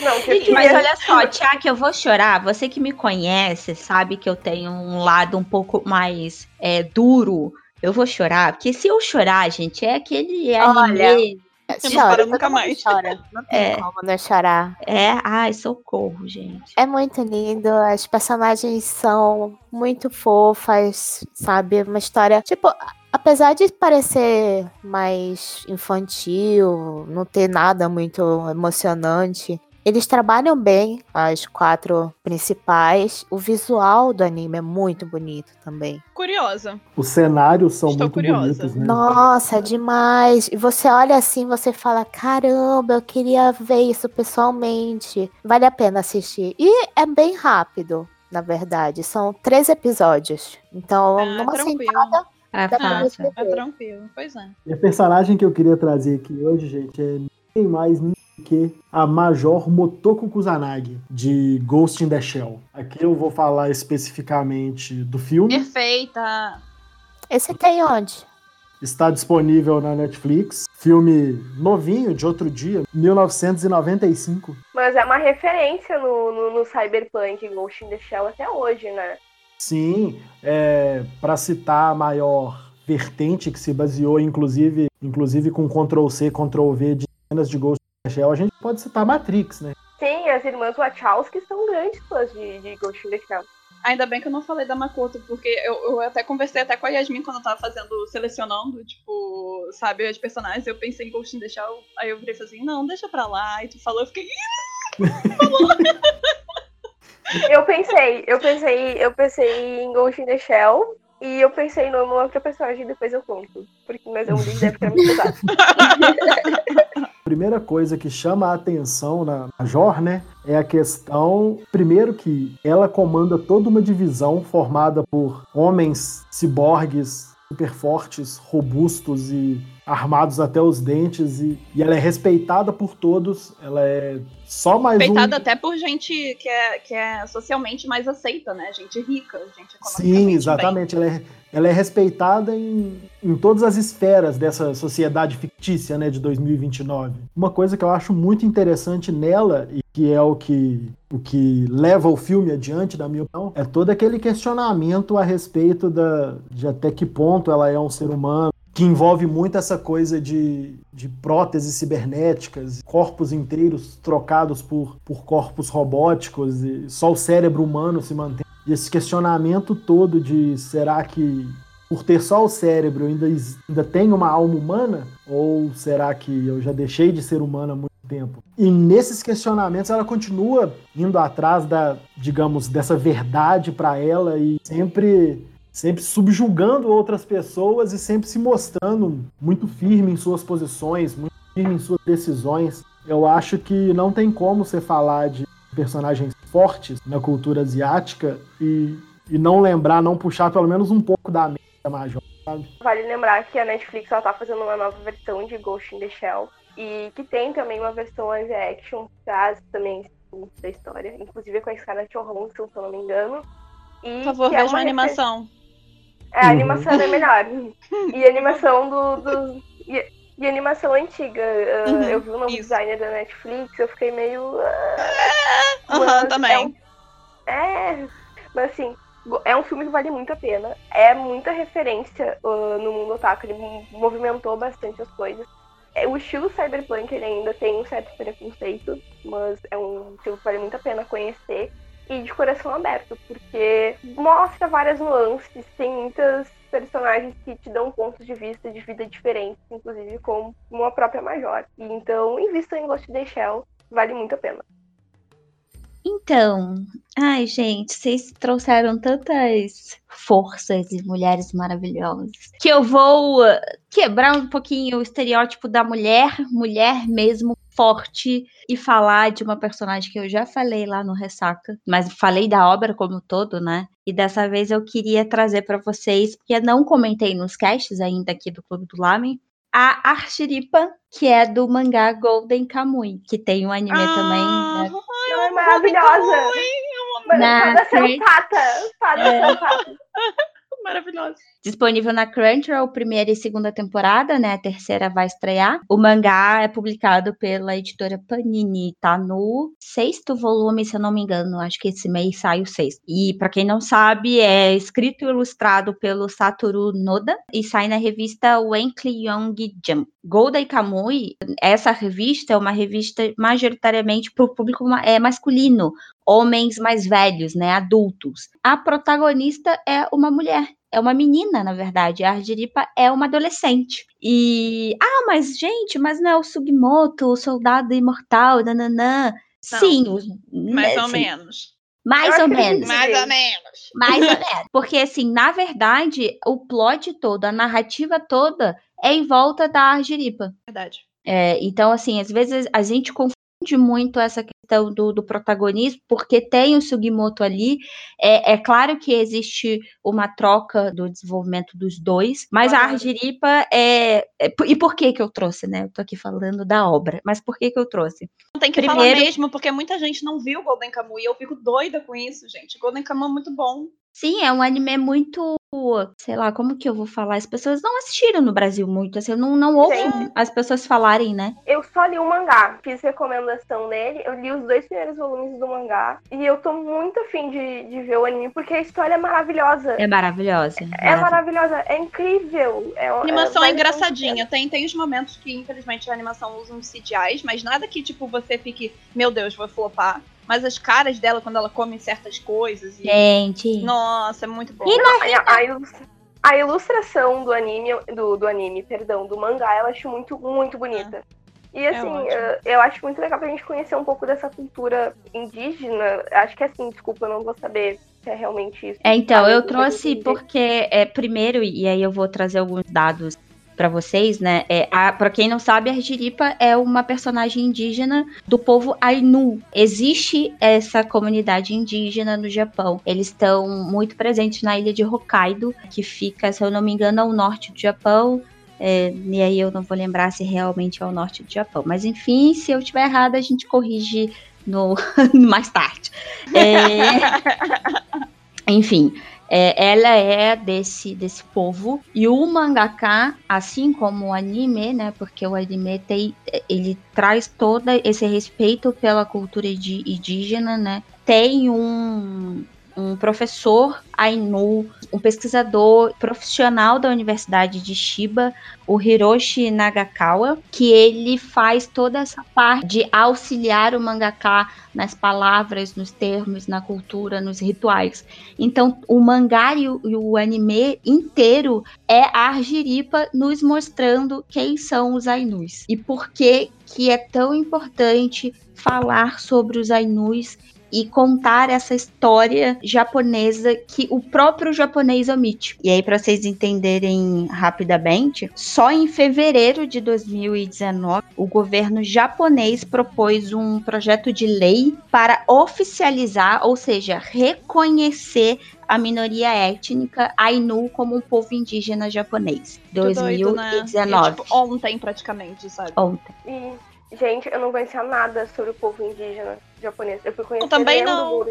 S3: não, que eu
S1: mas olha só, Tiago, eu vou chorar. Você que me conhece sabe que eu tenho um lado um pouco mais é, duro. Eu vou chorar, porque se eu chorar, gente, é aquele
S2: Olha,
S1: anime.
S5: não
S2: chora,
S5: nunca mais.
S2: Chora. Não tem
S1: É.
S2: como não chorar.
S1: É, ai, socorro, gente.
S2: É muito lindo, as personagens são muito fofas, sabe? Uma história, tipo, apesar de parecer mais infantil, não ter nada muito emocionante, eles trabalham bem as quatro principais. O visual do anime é muito bonito também.
S5: Curiosa.
S4: Os cenários são
S5: Estou
S4: muito
S5: curiosa.
S4: bonitos, né?
S2: Nossa, demais! E você olha assim, você fala: caramba, eu queria ver isso pessoalmente. Vale a pena assistir. E é bem rápido, na verdade. São três episódios. Então,
S5: Ah,
S2: numa
S5: tranquilo.
S2: sentada,
S1: É fácil.
S5: É tranquilo. Pois é.
S4: E a personagem que eu queria trazer aqui hoje, gente, é ninguém mais nem que a Major Motoko Kusanagi, de Ghost in the Shell. Aqui eu vou falar especificamente do filme.
S5: Perfeita.
S2: Esse tem onde?
S4: Está disponível na Netflix. Filme novinho, de outro dia, 1995.
S3: Mas é uma referência no, no, no Cyberpunk Ghost in the Shell até hoje, né?
S4: Sim, é, para citar a maior vertente que se baseou, inclusive, inclusive com Ctrl-C, Ctrl-V de cenas de Ghost in the Shell, a gente pode citar Matrix, né?
S3: Sim, as irmãs Wachowski são grandes fãs de, de Ghost in the Shell.
S5: Ainda bem que eu não falei da Makoto, porque eu, eu até conversei até com a Yasmin quando eu tava fazendo, selecionando, tipo, sabe, as personagens. Eu pensei em Ghost in the Shell, aí eu virei e falei assim, não, deixa pra lá. E tu falou, eu fiquei,
S3: Eu pensei, eu pensei, eu pensei em Ghost in the Shell e eu pensei numa outra personagem depois eu conto. Porque, mas é um vídeo deve ficar muito pesado.
S4: Primeira coisa que chama a atenção na Major, né, é a questão, primeiro que ela comanda toda uma divisão formada por homens ciborgues super fortes, robustos e armados até os dentes e, e ela é respeitada por todos, ela é só mais
S5: respeitada
S4: um...
S5: até por gente que é, que é socialmente mais aceita, né? Gente rica, gente
S4: Sim, exatamente. Ela é, ela é respeitada em, em todas as esferas dessa sociedade fictícia né, de 2029. Uma coisa que eu acho muito interessante nela, e que é o que, o que leva o filme adiante, na minha opinião, é todo aquele questionamento a respeito da, de até que ponto ela é um ser humano. Que envolve muito essa coisa de, de próteses cibernéticas, corpos inteiros trocados por, por corpos robóticos, e só o cérebro humano se mantém. E esse questionamento todo de será que por ter só o cérebro ainda, ainda tenho uma alma humana? Ou será que eu já deixei de ser humano há muito tempo? E nesses questionamentos ela continua indo atrás da, digamos, dessa verdade para ela e sempre sempre subjugando outras pessoas e sempre se mostrando muito firme em suas posições, muito firme em suas decisões. Eu acho que não tem como você falar de personagens fortes na cultura asiática e, e não lembrar, não puxar pelo menos um pouco da mente da Major, sabe?
S3: Vale lembrar que a Netflix ela tá fazendo uma nova versão de Ghost in the Shell e que tem também uma versão live action que traz também da história, inclusive com a Scarlett Johansson, se eu não me engano. E
S5: Por favor,
S3: é
S5: veja
S3: uma
S5: uma animação.
S3: É, a
S4: Uhum.
S3: animação é melhor. E a animação do. do e, e animação antiga. uh,
S5: Uhum,
S3: eu vi o novo
S5: isso.
S3: designer da Netflix, eu fiquei meio. uh,
S5: Aham,
S3: Mas
S5: também.
S3: É. Mas assim, é um filme que vale muito a pena. É muita referência uh, no mundo otaku. Ele mo- movimentou bastante as coisas. É, o estilo cyberpunk ele ainda tem um certo preconceito, mas é um filme que vale muito a pena conhecer. E de coração aberto, porque mostra várias nuances, tem muitas personagens que te dão pontos de vista de vida diferentes, inclusive como a própria Major. E então, invista em Ghost in the Shell, vale muito a pena.
S1: Então, ai, gente, vocês trouxeram tantas forças e mulheres maravilhosas que eu vou uh, quebrar um pouquinho o estereótipo da mulher, mulher mesmo forte e falar de uma personagem que eu já falei lá no Ressaca, mas falei da obra como um todo, né? E dessa vez eu queria trazer para vocês, porque eu não comentei nos casts ainda aqui do Clube do Lamen, a Archiripa, que é do mangá Golden Kamuy, que tem um anime
S5: Ah,
S1: também, né?
S3: Ela é maravilhosa! Mano,
S1: Na
S3: Fada
S1: frente-
S3: sensata! Fada
S1: É.
S3: sensata!
S5: Maravilhoso.
S1: Disponível na Crunchyroll, primeira e segunda temporada, né? A terceira vai estrear. O mangá é publicado pela editora Panini, tá no sexto volume, se eu não me engano. Acho que esse mês sai o sexto. E pra quem não sabe, é escrito e ilustrado pelo Satoru Noda e sai na revista Weekly Young Jump. Golden Kamuy, essa revista é uma revista majoritariamente para o público é, masculino, homens mais velhos, né, adultos. A protagonista é uma mulher, é uma menina, na verdade. A Argiripa é uma adolescente. E ah, mas gente, mas não é o Sugimoto, o soldado imortal, nananã.
S5: Não,
S1: Sim, os-
S5: Mais
S1: né,
S5: ou
S1: sim,
S5: menos.
S1: Mais ou menos.
S5: Mais ou menos.
S1: Mais ou menos. Porque, assim, na verdade, o plot todo, a narrativa toda é em volta da Argiripa.
S5: Verdade.
S1: É, então, assim, às vezes a gente confunde muito essa questão do, do protagonismo, porque tem o Sugimoto ali. É, é claro que existe uma troca do desenvolvimento dos dois, mas a. Argiripa é, é- E por que que eu trouxe, né? Eu tô aqui falando da obra, mas por que que eu trouxe?
S5: Não tem que falar
S1: Primeiro-
S5: mesmo, porque muita gente não viu Golden Kamuy e eu fico doida com isso, gente. Golden Kamuy é muito bom.
S1: Sim, é um anime muito. Sei lá, como que eu vou falar? As pessoas não assistiram no Brasil muito, assim, eu não, não ouço
S3: Sim.
S1: as pessoas falarem, né?
S3: Eu só li o mangá, fiz recomendação dele, eu li os dois primeiros volumes do mangá e eu tô muito afim de, de ver o anime porque a história é maravilhosa.
S1: É maravilhosa.
S3: É maravilhosa, é incrível. É,
S5: A animação é
S3: vale muito a
S5: engraçadinha. Tem, tem os momentos que, infelizmente, a animação usa uns CGIs, mas nada que, tipo, você fique, meu Deus, vou flopar. Mas as caras dela, quando ela come certas coisas. E...
S1: Gente.
S5: Nossa, é muito bom.
S1: E
S3: pena. A, a ilustra- a ilustração do anime, do, do anime, perdão, do mangá, eu acho muito, muito bonita. E assim,
S5: ótimo.
S3: eh, eu acho muito legal pra gente conhecer um pouco dessa cultura indígena. Acho que assim, desculpa, eu não vou saber se é realmente isso.
S1: É, então, eu trouxe porque, é, primeiro, e aí eu vou trazer alguns dados pra vocês, né? É, a, pra quem não sabe, a Argiripa é uma personagem indígena do povo Ainu. Existe essa comunidade indígena no Japão. Eles estão muito presentes na ilha de Hokkaido, que fica, se eu não me engano, ao norte do Japão. É, e aí eu não vou lembrar se realmente é o norte do Japão. Mas enfim, se eu estiver errada, a gente corrige no mais tarde. É, enfim, é, ela é desse, desse povo. E o mangaka, assim como o anime, né? Porque o anime tem, ele traz todo esse respeito pela cultura indígena, né? Tem um, um professor Ainu, um pesquisador profissional da Universidade de Shiba, o Hiroshi Nagakawa, que ele faz toda essa parte de auxiliar o mangaka nas palavras, nos termos, na cultura, nos rituais. Então, o mangá e o, e o anime inteiro é a Argiripa nos mostrando quem são os Ainus e por que que é tão importante falar sobre os Ainus e contar essa história japonesa que o próprio japonês omite. E aí, para vocês entenderem rapidamente, só em fevereiro de 2019, o governo japonês propôs um projeto de lei para oficializar, ou seja, reconhecer a minoria étnica Ainu como um povo indígena japonês.
S5: Muito doido, né?
S1: 2019.
S5: É, tipo, ontem, praticamente, sabe?
S1: Ontem.
S3: E, gente, eu não conhecia nada sobre o povo indígena japonês. Eu fui conhecer
S5: Eu também não.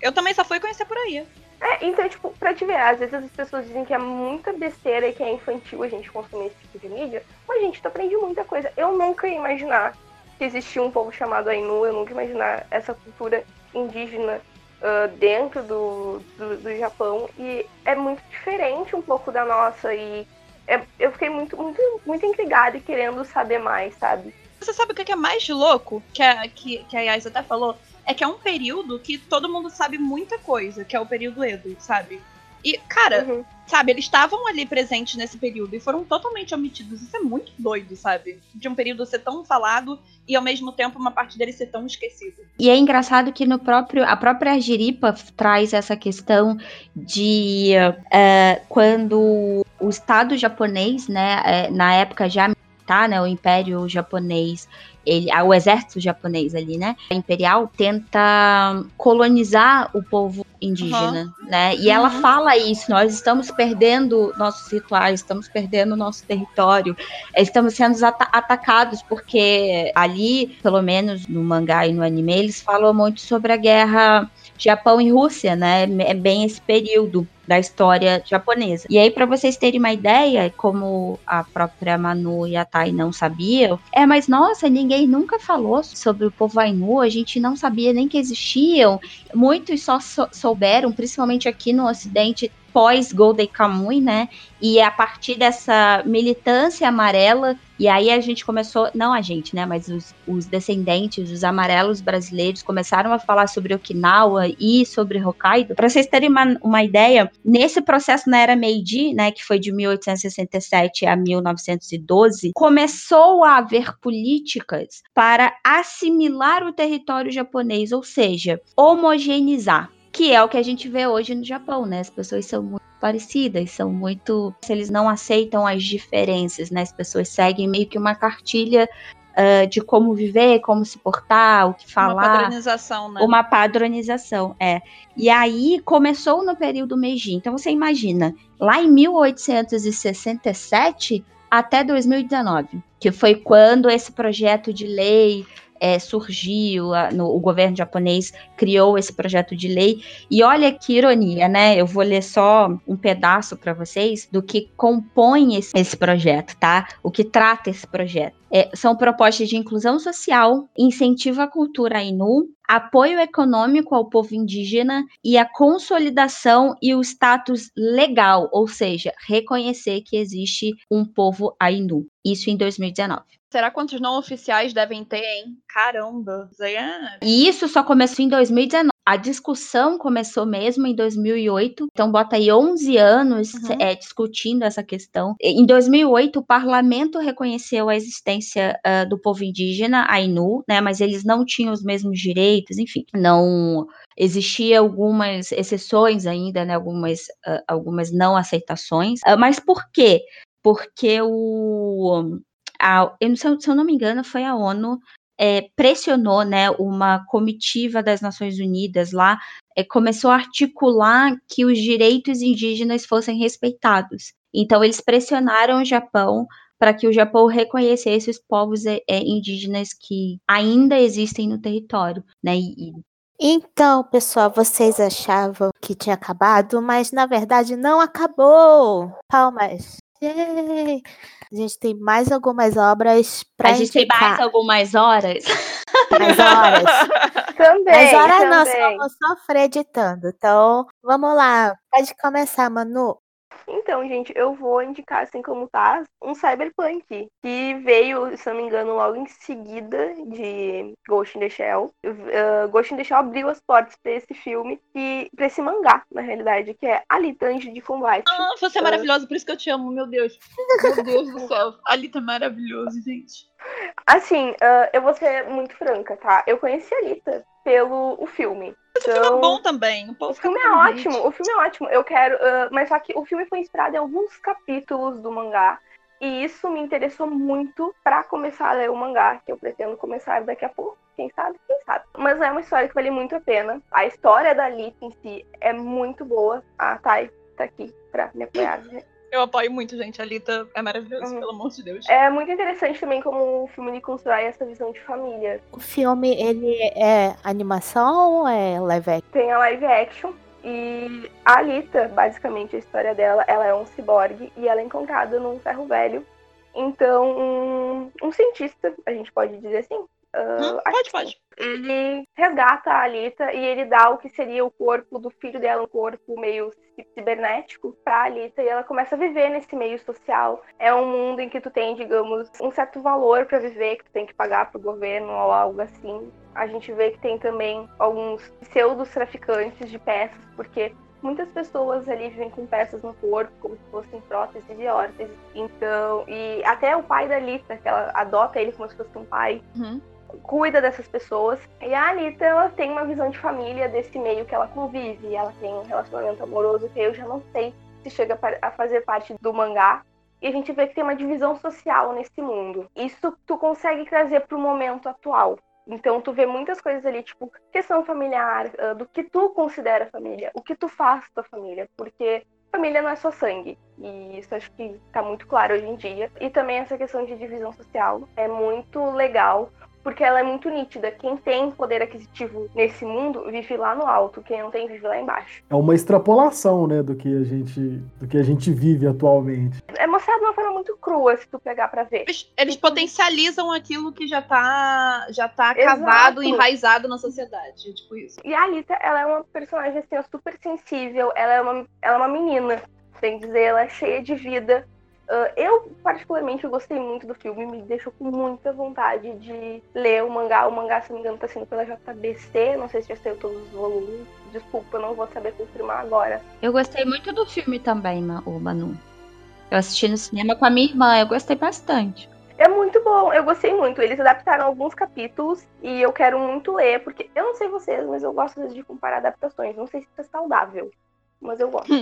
S5: Eu também só fui conhecer por aí.
S3: É, então, tipo, pra te ver, às vezes as pessoas dizem que é muita besteira e que é infantil a gente consumir esse tipo de mídia, mas, gente, tu aprende muita coisa. Eu nunca ia imaginar que existia um povo chamado Ainu, eu nunca ia imaginar essa cultura indígena uh, dentro do, do, do, Japão, e é muito diferente um pouco da nossa, e é, eu fiquei muito, muito, muito intrigada e querendo saber mais, sabe?
S5: Você sabe o que é mais louco? Que a, que, que a Yas até falou? É que é um período que todo mundo sabe muita coisa, que é o período Edo, sabe? E, cara, uhum. sabe, eles estavam ali presentes nesse período e foram totalmente omitidos. Isso é muito doido, sabe? De um período ser tão falado e ao mesmo tempo uma parte dele ser tão esquecida.
S1: E é engraçado que no próprio a própria Jiripa traz essa questão de uh, quando o Estado japonês, né, uh, na época já militar, né, o Império japonês ele, o exército japonês ali, né, imperial, tenta colonizar o povo indígena, uhum. né? E uhum. ela fala isso, nós estamos perdendo nossos rituais, estamos perdendo nosso território, estamos sendo at atacados porque ali, pelo menos no mangá e no anime, eles falam muito sobre a guerra Japão e Rússia, né? É bem esse período da história japonesa. E aí, para vocês terem uma ideia, como a própria Manu e a Tai não sabiam, é, mas nossa, ninguém nunca falou sobre o povo Ainu, a gente não sabia nem que existiam. Muitos só souberam, principalmente aqui no Ocidente, pós Golden Kamuy, né? E a partir dessa militância amarela, e aí a gente começou, não a gente, né? Mas os, os descendentes, os amarelos brasileiros, começaram a falar sobre Okinawa e sobre Hokkaido. Para vocês terem uma, uma ideia, nesse processo na era Meiji, né? Que foi de 1867 a 1912, começou a haver políticas para assimilar o território japonês, ou seja, homogeneizar que é o que a gente vê hoje no Japão, né? As pessoas são muito parecidas, são muito. Eles não aceitam as diferenças, né? As pessoas seguem meio que uma cartilha uh, de como viver, como se portar, o que falar. Uma
S5: padronização, né?
S1: Uma padronização, é. E aí começou no período Meiji. Então você imagina, lá em 1867 até 2019, que foi quando esse projeto de lei é, surgiu, a, no, o governo japonês criou esse projeto de lei. E olha que ironia, né? Eu vou ler só um pedaço para vocês do que compõe esse, esse, projeto, tá? O que trata esse projeto. É, são propostas de inclusão social, incentivo à cultura Ainu, apoio econômico ao povo indígena e a consolidação e o status legal, ou seja, reconhecer que existe um povo Ainu. Isso em 2019.
S5: Será quantos não oficiais devem ter, hein? Caramba.
S1: E isso só começou em 2019. A discussão começou mesmo em 2008, então bota aí 11 anos uhum. é, discutindo essa questão. Em 2008, o parlamento reconheceu a existência uh, do povo indígena, Ainu, né, mas eles não tinham os mesmos direitos, enfim, não existia algumas exceções ainda, né, algumas, uh, algumas não aceitações. Uh, mas por quê? Porque o a, eu, se, eu, se eu não me engano, foi a ONU é, pressionou né, uma comitiva das Nações Unidas lá, é, começou a articular que os direitos indígenas fossem respeitados. Então, eles pressionaram o Japão para que o Japão reconhecesse os povos é, indígenas que ainda existem no território. Né, e,
S2: então, pessoal, vocês achavam que tinha acabado, mas na verdade não acabou. Palmas. Yay! A gente tem mais algumas obras para
S1: A gente
S2: indicar.
S1: tem mais algumas horas.
S2: Mais horas.
S3: também.
S2: Mais horas
S3: também.
S2: não, só vou sofrer editando. Então, vamos lá. Pode começar, Manu.
S3: Então, gente, eu vou indicar, assim como tá, um Cyberpunk, que veio, se não me engano, logo em seguida de Ghost in the Shell. Uh, Ghost in the Shell abriu as portas para esse filme e para esse mangá, na realidade, que é Alita Anjo de Combate.
S5: Ah, você é maravilhosa, por isso que eu te amo, meu Deus. Meu Deus do céu. Alita é maravilhoso, gente.
S3: Assim, uh, eu vou ser muito franca, tá? Eu conheci a Alita pelo o filme.
S5: Mas então, o filme é bom também.
S3: O, o filme é ótimo, o filme é ótimo. Eu quero. Uh, mas só que o filme foi inspirado em alguns capítulos do mangá. E isso me interessou muito para começar a ler o mangá, que eu pretendo começar daqui a pouco. Quem sabe, quem sabe. Mas é uma história que vale muito a pena. A história da Alita em si é muito boa. A Thay tá aqui pra me apoiar.
S5: Eu apoio muito, gente. A Lita é maravilhosa, uhum. pelo amor de Deus.
S3: É muito interessante também como o filme constrói essa visão de família.
S2: O filme, ele é animação ou é live action?
S3: Tem a live action, E a Alita, basicamente a história dela, ela é um ciborgue e ela é encontrada num ferro velho. Então, um, um cientista, a gente pode dizer assim,
S5: Uh, pode, pode.
S3: Ele resgata a Alita e ele dá o que seria o corpo do filho dela, um corpo meio cibernético, pra Alita e ela começa a viver nesse meio social. É um mundo em que tu tem, digamos, um certo valor para viver, que tu tem que pagar pro governo ou algo assim. A gente vê que tem também alguns pseudos traficantes de peças, porque muitas pessoas ali vivem com peças no corpo, como se fossem próteses e órteses. Então, e até o pai da Alita, que ela adota ele como se fosse um pai.
S5: Uhum
S3: cuida dessas pessoas. E a Anitta, ela tem uma visão de família desse meio que ela convive. Ela tem um relacionamento amoroso que eu já não sei se chega a fazer parte do mangá. E a gente vê que tem uma divisão social nesse mundo. Isso tu consegue trazer para o momento atual. Então tu vê muitas coisas ali, tipo, questão familiar, ah, do que tu considera família, o que tu faz tua família, porque família não é só sangue. E isso acho que tá muito claro hoje em dia. E também essa questão de divisão social é muito legal, porque ela é muito nítida. Quem tem poder aquisitivo nesse mundo vive lá no alto, quem não tem vive lá embaixo.
S4: É uma extrapolação, né, do que a gente, do que a gente vive atualmente.
S3: É mostrado de uma forma muito crua, se tu pegar para ver.
S5: Eles, eles potencializam aquilo que já tá, já tá cavado, enraizado na sociedade, tipo isso.
S3: E a Alita, ela é uma personagem assim, super sensível, ela é uma, ela é uma menina, sem dizer, ela é cheia de vida Uh, eu, particularmente, gostei muito do filme, me deixou com muita vontade de ler o mangá. O mangá, se não me engano, tá sendo pela JBC, não sei se já saiu todos os volumes. Desculpa, não vou saber confirmar agora.
S1: Eu gostei muito do filme também, o Manu. Eu assisti no cinema com a minha irmã, eu gostei bastante.
S3: É muito bom, eu gostei muito. Eles adaptaram alguns capítulos e eu quero muito ler, porque eu não sei vocês, mas eu gosto de comparar adaptações. Não sei se isso é saudável mas eu gosto.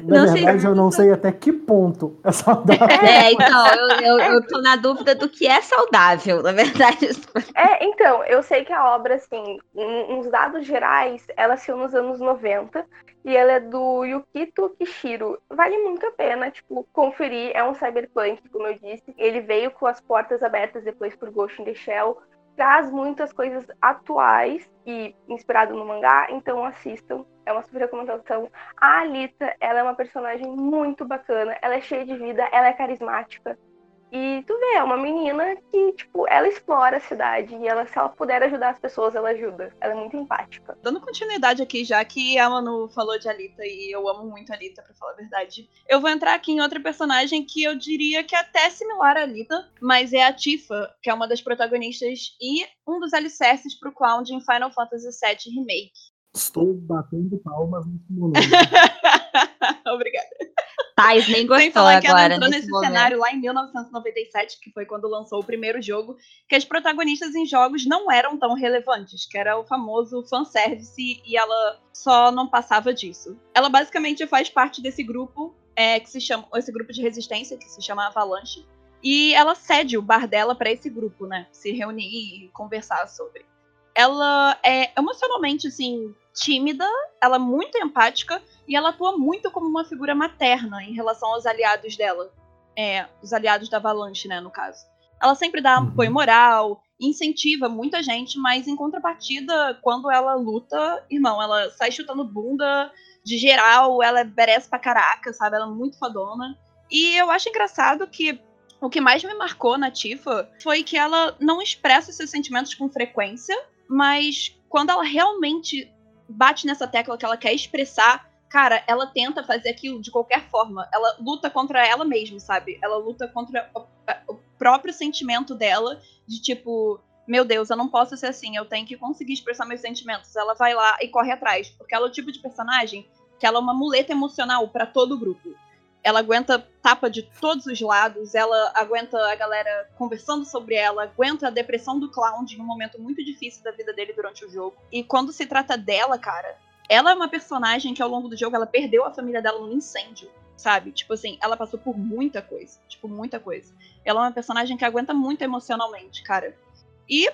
S4: na não verdade, sei. eu não sei até que ponto é saudável.
S1: É, então, eu, eu, eu tô na dúvida do que é saudável, na verdade.
S3: É, então, eu sei que a obra, assim, nos dados gerais, ela saiu nos anos 90 e ela é do Yukito Kishiro. Vale muito a pena, tipo, conferir. É um cyberpunk, como eu disse. Ele veio com as portas abertas depois por Ghost in the Shell traz muitas coisas atuais e inspirado no mangá, então assistam. É uma super recomendação. A Alita, ela é uma personagem muito bacana, ela é cheia de vida, ela é carismática. E tu vê, é uma menina que, tipo, ela explora a cidade e ela, se ela puder ajudar as pessoas, ela ajuda. Ela é muito empática.
S5: Dando continuidade aqui, já que a Manu falou de Alita e eu amo muito a Alita, pra falar a verdade, eu vou entrar aqui em outra personagem que eu diria que é até similar a Alita, mas é a Tifa, que é uma das protagonistas e um dos alicerces pro Cloud em Final Fantasy VII Remake.
S4: Estou batendo palmas nesse momento.
S5: Obrigada.
S1: Nem gostou Sem falar que ela
S5: entrou
S1: nesse,
S5: nesse cenário lá em 1997, que foi quando lançou o primeiro jogo, que as protagonistas em jogos não eram tão relevantes, que era o famoso fanservice e ela só não passava disso. Ela basicamente faz parte desse grupo, é, que se chama, esse grupo de resistência, que se chama Avalanche, e ela cede o bar dela para esse grupo, né? Se reunir e conversar sobre. Ela é emocionalmente, assim, tímida, ela é muito empática e ela atua muito como uma figura materna em relação aos aliados dela. É, os aliados da Avalanche, né, no caso. Ela sempre dá uhum. apoio moral, incentiva muita gente, mas em contrapartida, quando ela luta, irmão, ela sai chutando bunda de geral, ela é berece pra caraca, sabe? Ela é muito fodona. E eu acho engraçado que o que mais me marcou na Tifa foi que ela não expressa seus sentimentos com frequência, mas quando ela realmente bate nessa tecla que ela quer expressar, cara, ela tenta fazer aquilo de qualquer forma. Ela luta contra ela mesma, sabe? Ela luta contra o, próprio sentimento dela de tipo, meu Deus, eu não posso ser assim, eu tenho que conseguir expressar meus sentimentos. Ela vai lá e corre atrás, porque ela é o tipo de personagem que ela é uma muleta emocional para todo o grupo. Ela aguenta tapa de todos os lados, ela aguenta a galera conversando sobre ela, aguenta a depressão do clown em um momento muito difícil da vida dele durante o jogo. E quando se trata dela, cara, ela é uma personagem que ao longo do jogo ela perdeu a família dela num incêndio, sabe? Tipo assim, ela passou por muita coisa, tipo muita coisa. Ela é uma personagem que aguenta muito emocionalmente, cara. E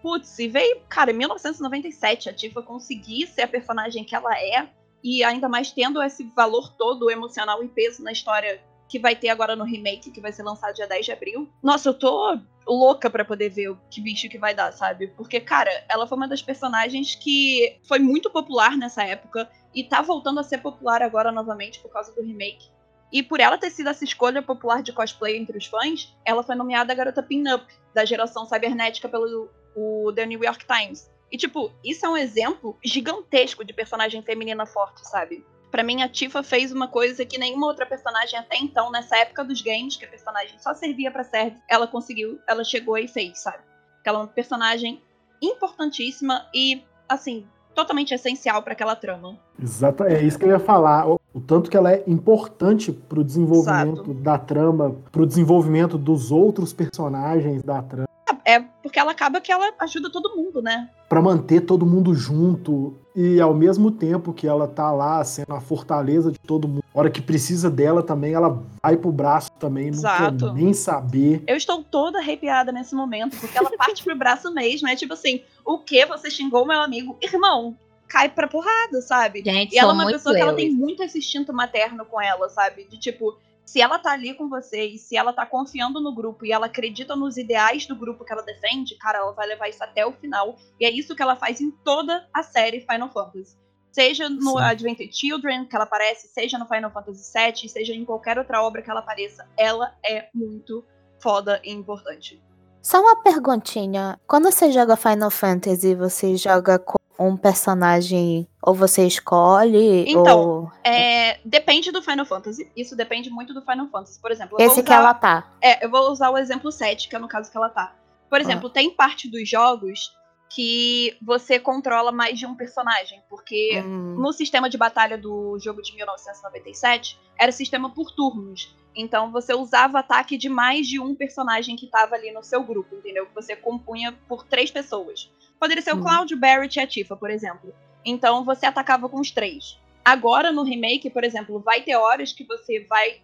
S5: putz, e veio, cara, em 1997 a Tifa conseguir ser a personagem que ela é e ainda mais tendo esse valor todo emocional e peso na história que vai ter agora no remake, que vai ser lançado dia 10 de abril. Nossa, eu tô louca para poder ver o que bicho que vai dar, sabe? Porque, cara, ela foi uma das personagens que foi muito popular nessa época e tá voltando a ser popular agora novamente por causa do remake. E por ela ter sido essa escolha popular de cosplay entre os fãs, ela foi nomeada a garota pin-up da geração cibernética pelo o The New York Times. E, tipo, isso é um exemplo gigantesco de personagem feminina forte, sabe? Para mim, a Tifa fez uma coisa que nenhuma outra personagem até então, nessa época dos games, que a personagem só servia para service, ela conseguiu, ela chegou e fez, sabe? Ela é uma personagem importantíssima e, assim, totalmente essencial para aquela trama.
S4: Exato, é isso que eu ia falar. O, o tanto que ela é importante pro desenvolvimento Exato. da trama, pro desenvolvimento dos outros personagens da trama.
S5: É porque ela acaba que ela ajuda todo mundo, né?
S4: Para manter todo mundo junto e ao mesmo tempo que ela tá lá sendo a fortaleza de todo mundo, a hora que precisa dela também, ela vai pro braço também, não Exato. quer nem saber.
S5: Eu estou toda arrepiada nesse momento, porque ela parte pro braço mesmo, é tipo assim, o que você xingou meu amigo? Irmão, cai pra porrada, sabe?
S1: Gente,
S5: e ela é uma pessoa que ela tem muito esse instinto materno com ela, sabe? De tipo, se ela tá ali com você e se ela tá confiando no grupo e ela acredita nos ideais do grupo que ela defende, cara, ela vai levar isso até o final. E é isso que ela faz em toda a série Final Fantasy. Seja no Sim. Adventure Children, que ela aparece, seja no Final Fantasy VII, seja em qualquer outra obra que ela apareça, ela é muito foda e importante.
S2: Só uma perguntinha. Quando você joga Final Fantasy, você joga com um personagem ou você escolhe?
S5: Então,
S2: ou...
S5: é, depende do Final Fantasy. Isso depende muito do Final Fantasy. Por exemplo,
S2: esse usar, que ela tá.
S5: É, eu vou usar o exemplo 7, que é no caso que ela tá. Por exemplo, ah. tem parte dos jogos que você controla mais de um personagem, porque hum. no sistema de batalha do jogo de 1997 era sistema por turnos. Então você usava ataque de mais de um personagem que estava ali no seu grupo, entendeu? Que você compunha por três pessoas. Poderia ser o hum. Cloud, Barrett e a Tifa, por exemplo. Então você atacava com os três. Agora no remake, por exemplo, vai ter horas que você vai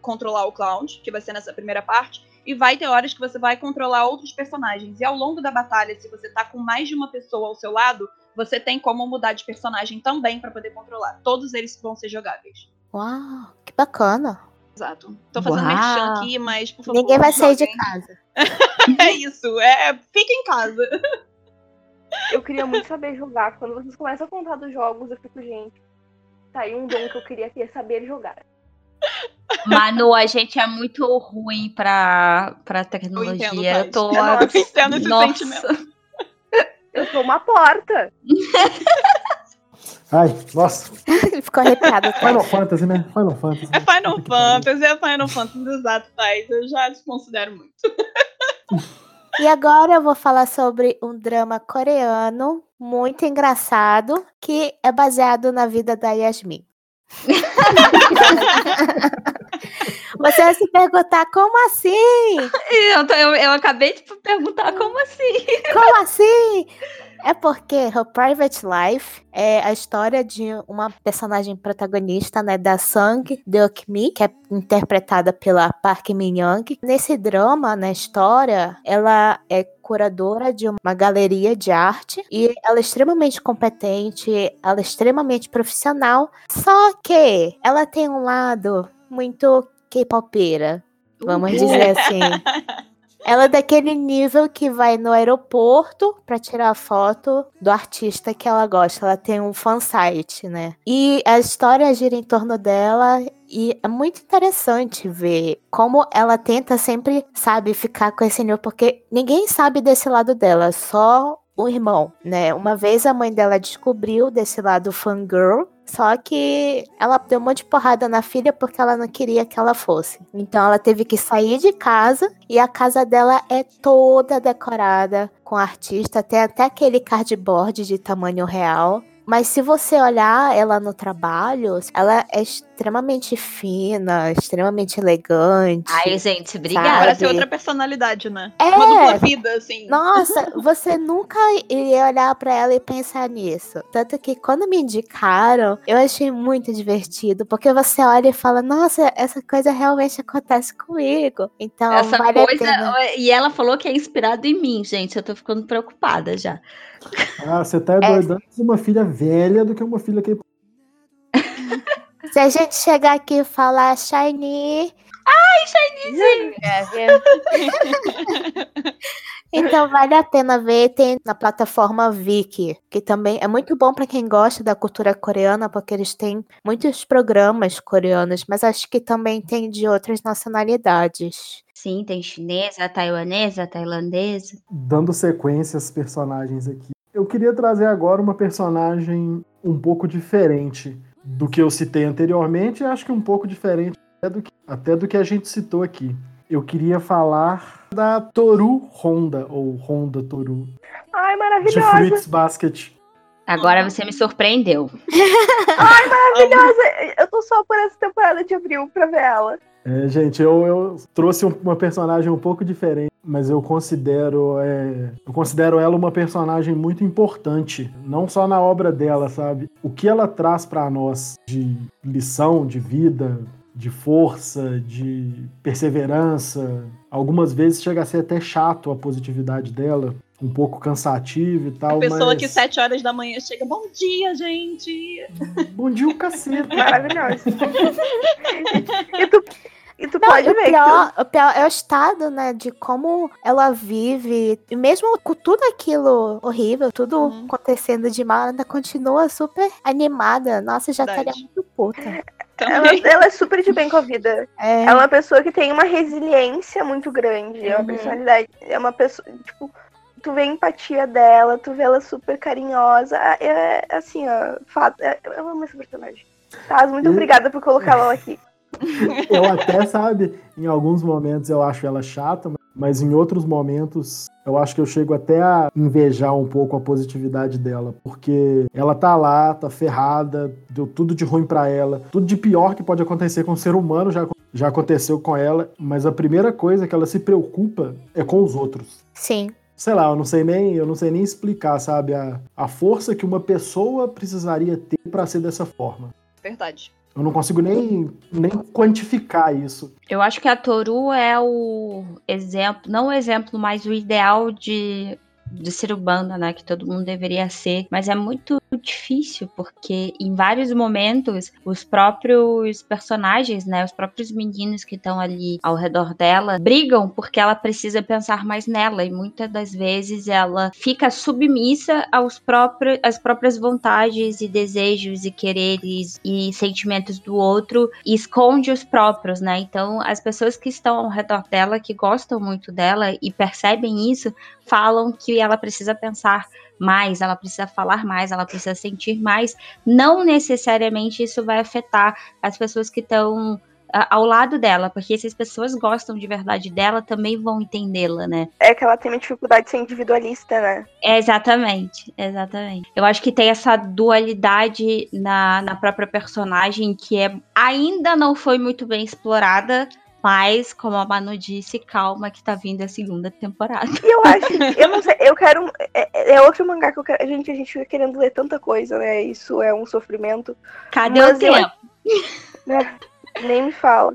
S5: controlar o Cloud, que vai ser nessa primeira parte, e vai ter horas que você vai controlar outros personagens. E ao longo da batalha, se você tá com mais de uma pessoa ao seu lado, você tem como mudar de personagem também para poder controlar. Todos eles vão ser jogáveis.
S2: Uau, que bacana.
S5: Exato. Tô fazendo Uau. merchan aqui, mas por favor.
S2: Ninguém vai sair de casa.
S5: é isso, é, fica em casa.
S3: Eu queria muito saber jogar. Quando vocês começam a contar dos jogos, eu fico, gente, tá aí um dom que eu queria ter, saber jogar.
S1: Manu, a gente é muito ruim pra, pra tecnologia. Eu, entendo, eu tô.
S5: Eu entendo esse Nossa. sentimento.
S3: Eu sou uma porta.
S4: Ai, nossa.
S2: Ficou arrepiado.
S4: Final Fantasy, né? Final Fantasy.
S5: É Final Fantasy, é Final Fantasy, exato, Thais. Eu já desconsidero muito.
S2: E agora eu vou falar sobre um drama coreano muito engraçado que é baseado na vida da Yasmin. Você vai se perguntar como assim?
S1: Eu, eu, eu acabei de perguntar como assim.
S2: Como assim? É porque Her Private Life é a história de uma personagem protagonista, né, da Sang Deok-mi, que é interpretada pela Park Min-young. Nesse drama, na história, ela é curadora de uma galeria de arte e ela é extremamente competente, ela é extremamente profissional, só que ela tem um lado muito K-popera, vamos dizer assim. Ela é daquele nível que vai no aeroporto para tirar foto do artista que ela gosta. Ela tem um fansite, né? E a história gira em torno dela e é muito interessante ver como ela tenta sempre, sabe, ficar com esse nível, porque ninguém sabe desse lado dela, só o irmão, né? Uma vez a mãe dela descobriu desse lado fangirl só que ela deu um monte de porrada na filha porque ela não queria que ela fosse. Então ela teve que sair de casa e a casa dela é toda decorada com artista, tem até aquele cardboard de tamanho real. Mas se você olhar ela no trabalho, ela é extremamente fina, extremamente elegante.
S1: Ai, gente, obrigada. Sabe?
S5: Parece outra personalidade, né?
S2: É.
S5: Uma dupla vida, assim.
S2: Nossa, você nunca iria olhar para ela e pensar nisso. Tanto que quando me indicaram, eu achei muito divertido, porque você olha e fala, nossa, essa coisa realmente acontece comigo. Então,
S1: essa
S2: vale
S1: coisa. E ela falou que é inspirado em mim, gente. Eu tô ficando preocupada já.
S4: Ah, você tá doidando é. uma filha velha do que uma filha que.
S2: Se a gente chegar aqui e falar Shiny,
S1: Ai, Shinizinho!
S2: É? Então vale a pena ver, tem na plataforma Viki, que também é muito bom para quem gosta da cultura coreana, porque eles têm muitos programas coreanos, mas acho que também tem de outras nacionalidades.
S1: Sim, tem chinesa, taiwanesa, tailandesa.
S4: Dando sequência aos personagens aqui. Eu queria trazer agora uma personagem um pouco diferente do que eu citei anteriormente, e acho que um pouco diferente até do que, até do que a gente citou aqui. Eu queria falar da Toru Honda, ou Honda Toru,
S3: Ai,
S4: de
S3: maravilhosa.
S4: Fruits Basket.
S1: Agora você me surpreendeu.
S3: Ai, maravilhosa. Eu tô só por essa temporada de abril pra ver ela.
S4: É, gente, eu, eu trouxe um- uma personagem um pouco diferente, mas eu considero, é, eu considero ela uma personagem muito importante, não só na obra dela, sabe? O que ela traz pra nós de lição, de vida, de força, de perseverança. Algumas vezes chega a ser até chato a positividade dela, um pouco cansativo e tal,
S5: A pessoa
S4: mas...
S5: que sete horas da manhã chega, bom dia, gente.
S4: Bom dia, o cacete.
S3: Maravilhosa. e tu, e tu
S2: Não,
S3: pode
S2: o,
S3: ver
S2: pior, o pior é o estado, né, de como ela vive, e mesmo com tudo aquilo horrível, tudo
S5: Uhum.
S2: acontecendo de mal, ela ainda continua super animada. Nossa, já estaria
S5: Verdade.
S2: muito puta.
S3: ela, ela é super de bem com a vida.
S2: É,
S3: Ela é uma pessoa que tem uma resiliência muito grande. É uma
S1: Uhum.
S3: personalidade. É uma pessoa. Tipo, tu vê a empatia dela, tu vê ela super carinhosa. É assim, ó. Fato, é- eu amo esse personagem. Taz, muito
S4: E-
S3: obrigada por colocá-la aqui.
S4: Eu até, sabe, em alguns momentos eu acho ela chata, mas em outros momentos eu acho que eu chego até a invejar um pouco a positividade dela, porque ela tá lá, tá ferrada, deu tudo de ruim pra ela, tudo de pior que pode acontecer com um ser humano já, já aconteceu com ela, mas a primeira coisa que ela se preocupa é com os outros.
S2: sim.
S4: Sei lá, eu não sei nem, eu não sei nem explicar, sabe, a, a força que uma pessoa precisaria ter pra ser dessa forma.
S5: Verdade.
S4: Eu não consigo nem, nem quantificar isso.
S1: Eu acho que a Toru é o exemplo, não o exemplo, mas o ideal de, de ser banda, né? Que todo mundo deveria ser. Mas é muito difícil, porque em vários momentos os próprios personagens, né? Os próprios meninos que estão ali ao redor dela brigam porque ela precisa pensar mais nela. E muitas das vezes ela fica submissa aos próprios, às próprias vontades e desejos e quereres e sentimentos do outro e esconde os próprios, né? Então, as pessoas que estão ao redor dela, que gostam muito dela e percebem isso, falam que ela precisa pensar mais, ela precisa falar mais, ela precisa sentir mais. Não necessariamente isso vai afetar as pessoas que estão ao lado dela, porque se as pessoas gostam de verdade dela, também vão entendê-la, né?
S3: É que ela tem uma dificuldade de ser individualista, né?
S1: É, exatamente, exatamente. Eu acho que tem essa dualidade na, na própria personagem que é ainda não foi muito bem explorada, mas, como a Manu disse, calma que tá vindo a segunda temporada.
S3: E eu acho, eu não sei, eu quero. É, é outro mangá que eu quero. Gente, a gente fica querendo ler tanta coisa, né? Isso é um sofrimento.
S1: Cadê
S3: Mas
S1: o
S3: eu-
S1: tempo?
S3: né? Nem me fala.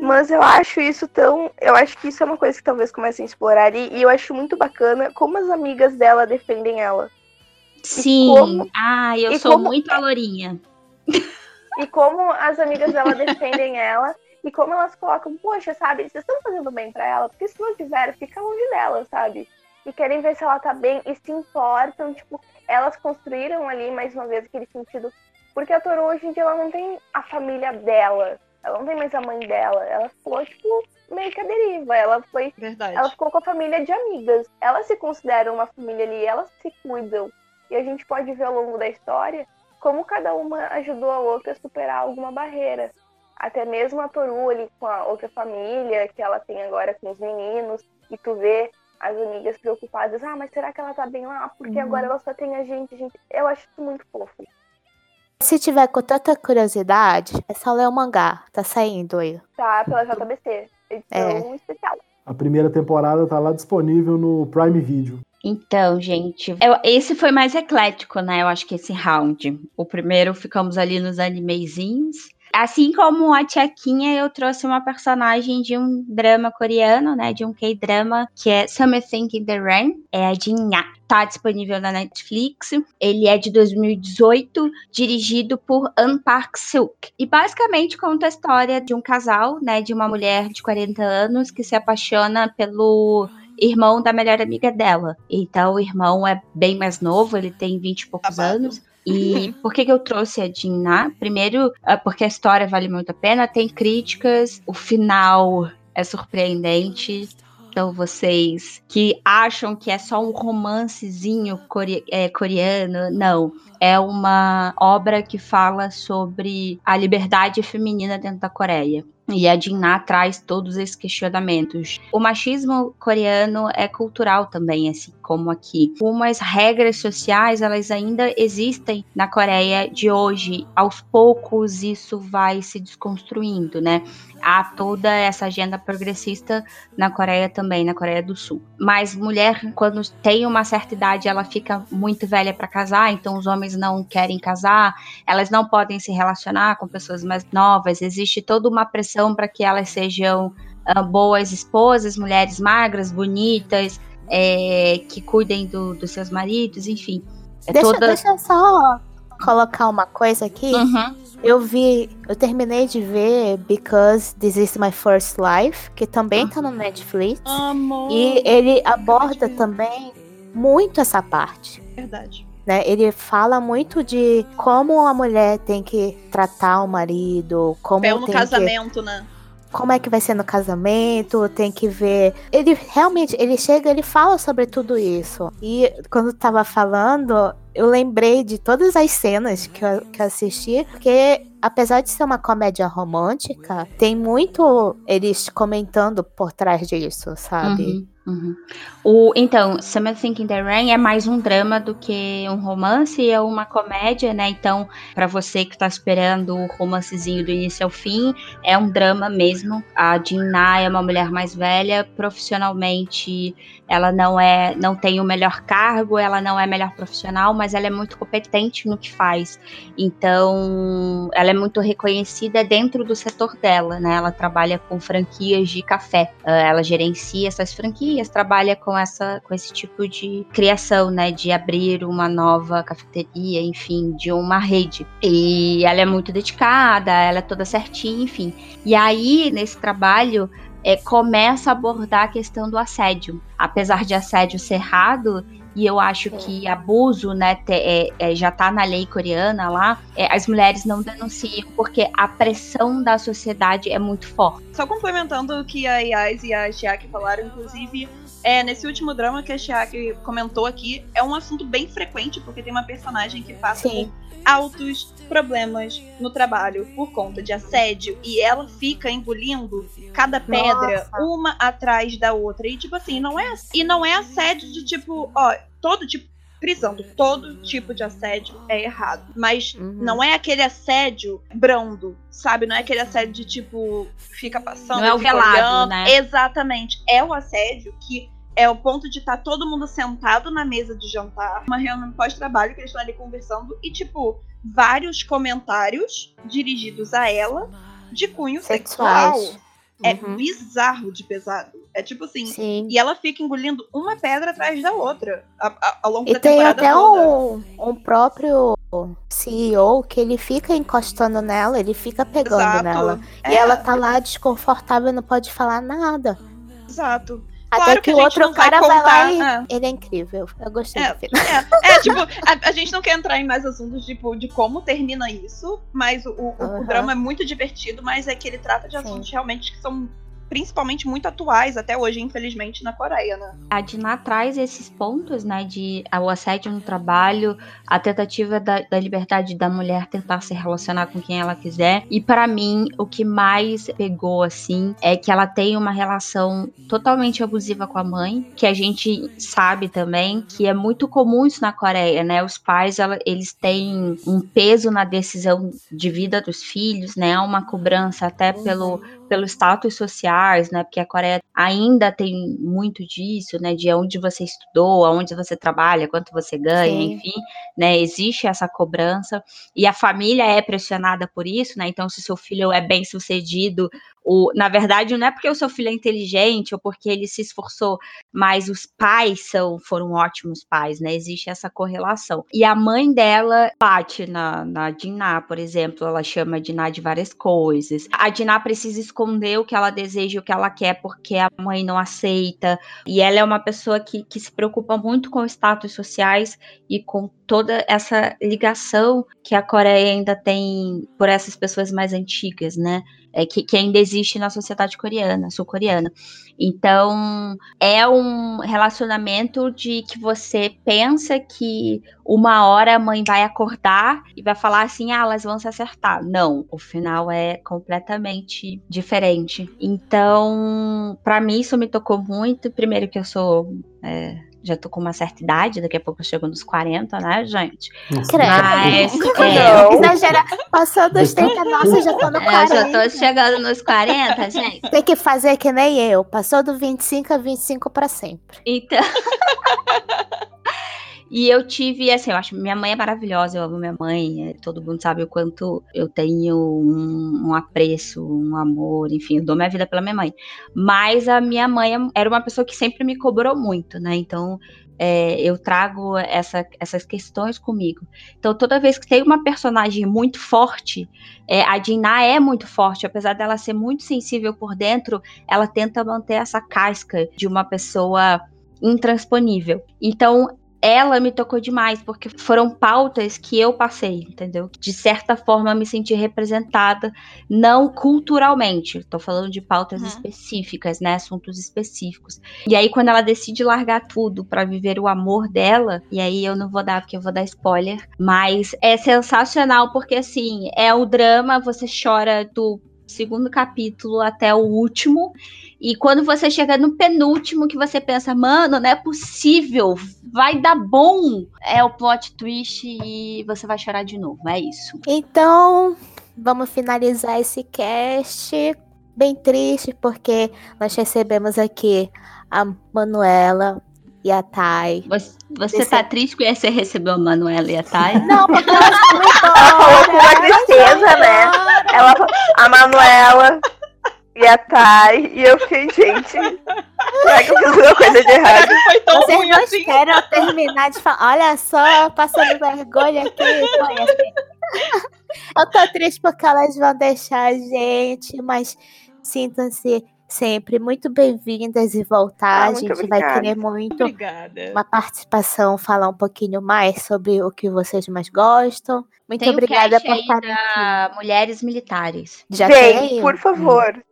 S3: Mas eu acho isso tão. Eu acho que isso é uma coisa que talvez comecem a explorar. E, e eu acho muito bacana como as amigas dela defendem ela.
S1: Sim.
S3: como-
S1: ah, eu sou
S3: como-
S1: muito a Lourinha.
S3: E como as amigas dela defendem ela. E como elas colocam, poxa, sabe, vocês estão fazendo bem pra ela, porque se não tiver, fica longe dela, sabe? E querem ver se ela tá bem e se importam, tipo, elas construíram ali mais uma vez aquele sentido. Porque a Toru hoje em dia ela não tem a família dela. Ela não tem mais a mãe dela. Ela ficou, tipo, meio que a deriva. Ela foi
S5: Verdade.
S3: ela ficou com a família de amigas. Elas se consideram uma família ali, elas se cuidam. E a gente pode ver ao longo da história como cada uma ajudou a outra a superar alguma barreira. Até mesmo a Toru ali com a outra família que ela tem agora com os meninos. E tu vê as amigas preocupadas. Ah, mas será que ela tá bem lá? Porque agora ela só tem a gente, gente. Eu acho isso muito fofo.
S2: Se tiver com tanta curiosidade, é só ler o mangá. Tá saindo aí.
S3: Tá? Pela JBC. Edição especial.
S4: A primeira temporada tá lá disponível no Prime Video.
S1: Então, gente, eu- esse foi mais eclético, né? Eu acho que esse round. O primeiro ficamos ali nos animezinhos. Assim como a Tchaquinha, eu trouxe uma personagem de um drama coreano, né? De um K-drama, que é Something in the Rain. É a Jin Tá disponível na Netflix. Ele é de 2018, dirigido por An Park-suk. E basicamente conta a história de um casal, né? De uma mulher de 40 anos que se apaixona pelo irmão da melhor amiga dela. Então o irmão é bem mais novo, ele tem 20 e poucos Abado. anos. E por que, que eu trouxe a Jinna? Primeiro, é porque a história vale muito a pena, tem críticas, o final é surpreendente. Então, vocês que acham que é só um romancezinho core é, coreano, não. É uma obra que fala sobre a liberdade feminina dentro da Coreia. E a Jinnah traz todos esses questionamentos. O machismo coreano é cultural também, assim como aqui. Umas regras sociais, elas ainda existem na Coreia de hoje. Aos poucos isso vai se desconstruindo, né? Há toda essa agenda progressista na Coreia também, na Coreia do Sul. Mas mulher, quando tem uma certa idade, ela fica muito velha para casar, então os homens não querem casar, elas não podem se relacionar com pessoas mais novas, existe toda uma pressão para que elas sejam uh, boas esposas, mulheres magras, bonitas, é, que cuidem do, dos seus maridos, enfim.
S2: É deixa, toda... deixa eu só colocar uma coisa aqui. Uhum. Eu vi, eu terminei de ver Because This Is My First Life, que também tá no Netflix.
S5: Amor.
S2: E ele aborda também muito essa parte.
S5: Verdade.
S2: Né? Ele fala muito de como a mulher tem que tratar o marido, como
S5: Pelo no casamento,
S2: que...
S5: né?
S2: como é que vai ser no casamento, tem que ver. Ele realmente, ele chega, ele fala sobre tudo isso. E quando tava falando, eu lembrei de todas as cenas que eu, que eu assisti, porque apesar de ser uma comédia romântica, tem muito eles comentando por trás disso, sabe?
S1: Uhum. Uhum. O, então, Something in the Rain é mais um drama do que um romance, é uma comédia, né? Então, para você que tá esperando o romancezinho do início ao fim, é um drama mesmo. A Jinna é uma mulher mais velha, profissionalmente ela não é, não tem o melhor cargo, ela não é melhor profissional, mas ela é muito competente no que faz. Então, ela é muito reconhecida dentro do setor dela, né? Ela trabalha com franquias de café, ah, ela gerencia essas franquias, trabalha com essa, com esse tipo de criação, né? De abrir uma nova cafeteria, enfim, de uma rede. E ela é muito dedicada, ela é toda certinha, enfim. E aí, nesse trabalho, é, começa a abordar a questão do assédio. Apesar de assédio ser errado, e eu acho que abuso, né, te, é, é, já tá na lei coreana lá, é, as mulheres não denunciam porque a pressão da sociedade é muito forte.
S5: Só complementando o que a Yas e a Chiaki falaram, inclusive, é, nesse último drama que a Chiaki comentou aqui, é um assunto bem frequente, porque tem uma personagem que passa Sim. por altos problemas no trabalho por conta de assédio e ela fica engolindo cada pedra Nossa. uma atrás da outra. E tipo assim, não é e não é assédio de tipo, ó, todo tipo prisão, todo tipo de assédio é errado. Mas uhum. não é aquele assédio brando, sabe? Não é aquele assédio de tipo, fica passando. Não
S1: é o velado, né?
S5: Exatamente. É o assédio que é o ponto de estar tá todo mundo sentado na mesa de jantar, uma reunião pós-trabalho que eles estão ali conversando e, tipo, vários comentários dirigidos a ela de cunho sexual. É uhum. bizarro de pesado. É tipo assim. Sim. E ela fica engolindo uma pedra atrás da outra a, a, ao longo
S2: e
S5: da temporada
S2: tem até
S5: toda.
S2: Um, um próprio CEO que ele fica encostando nela, ele fica pegando Exato. nela. É. E ela tá lá desconfortável e não pode falar nada.
S5: Exato.
S2: Até claro que, que o outro cara vai, vai lá e é. ele é incrível. Eu gostei
S5: é,
S2: do filme.
S5: É, é tipo, a, a, gente não quer entrar em mais assuntos tipo, de como termina isso, mas o, o, uhum. o drama é muito divertido, mas é que ele trata de assuntos Sim. realmente que são principalmente muito atuais até hoje, infelizmente, na Coreia, né?
S1: A Dina traz esses pontos, né, de o assédio no trabalho, a tentativa da, da liberdade da mulher tentar se relacionar com quem ela quiser. E para mim, o que mais pegou, assim, é que ela tem uma relação totalmente abusiva com a mãe, que a gente sabe também que é muito comum isso na Coreia, né? Os pais, ela, eles têm um peso na decisão de vida dos filhos, né? Uma cobrança até pelo, pelo status familiares, né? Porque a Coreia ainda tem muito disso, né? De onde você estudou, aonde você trabalha, quanto você ganha, Sim. enfim, né? Existe essa cobrança e a família é pressionada por isso, né? Então, se seu filho é bem sucedido, o, na verdade, não é porque o seu filho é inteligente ou porque ele se esforçou, mas os pais são, foram ótimos pais, né? Existe essa correlação. E a mãe dela bate na, na Diná, por exemplo, ela chama a Diná de várias coisas. A Diná precisa esconder o que ela deseja, o que ela quer, porque a mãe não aceita. E ela é uma pessoa que, que se preocupa muito com status sociais e com toda essa ligação que a Coreia ainda tem por essas pessoas mais antigas, né? É, que, que, ainda existe na sociedade coreana, sul-coreana. Então, é um relacionamento de que você pensa que uma hora a mãe vai acordar e vai falar assim: ah, elas vão se acertar. Não, o final é completamente diferente. Então, para mim, isso me tocou muito. Primeiro, que eu sou. É, já tô com uma certa idade, daqui a pouco eu chego nos 40, né, gente?
S2: Credo. Mas, é, exagera, passou dos 30, nossa, já tô no 40.
S1: Eu já tô chegando nos 40, gente.
S2: Tem que fazer que nem eu, passou do 25 a 25 para sempre.
S1: Então... E eu tive, assim, eu acho minha mãe é maravilhosa, eu amo minha mãe, é, todo mundo sabe o quanto eu tenho um, um, apreço, um amor, enfim, eu dou minha vida pela minha mãe. Mas a minha mãe era uma pessoa que sempre me cobrou muito, né? Então é, eu trago essa, essas questões comigo. Então, toda vez que tem uma personagem muito forte, é, a Dinah é muito forte, apesar dela ser muito sensível por dentro, ela tenta manter essa casca de uma pessoa intransponível. Então, ela me tocou demais, porque foram pautas que eu passei, entendeu? De certa forma, me senti representada, não culturalmente. Tô falando de pautas uhum. específicas, né? Assuntos específicos. E aí, quando ela decide largar tudo para viver o amor dela, e aí eu não vou dar, porque eu vou dar spoiler, mas é sensacional, porque assim, é o drama, você chora do segundo capítulo até o último. E quando você chega no penúltimo, que você pensa, mano, não é possível, vai dar bom, é o plot twist e você vai chorar de novo. É isso.
S2: Então, vamos finalizar esse cast bem triste, porque nós recebemos aqui a Manuela e a Thay.
S1: Você, você Desse... tá triste porque você recebeu a Manuela e a Thay?
S2: Não, porque elas estão
S3: Ela falou com uma tristeza, né? Ela, a Manuela e a Thay, e eu fiquei, gente, será que eu fiz alguma coisa de errado?
S2: Vocês não assim. esperam terminar de falar, olha só, passando vergonha aqui. Eu tô triste porque elas vão deixar a gente, mas sintam-se sempre muito bem-vindas e voltar. Ah, a gente obrigada. vai querer muito
S5: obrigada.
S2: uma participação, falar um pouquinho mais sobre o que vocês mais gostam. Muito
S1: tem
S2: obrigada
S1: por estar aqui. Mulheres militares.
S3: Já Vem, tem? por favor.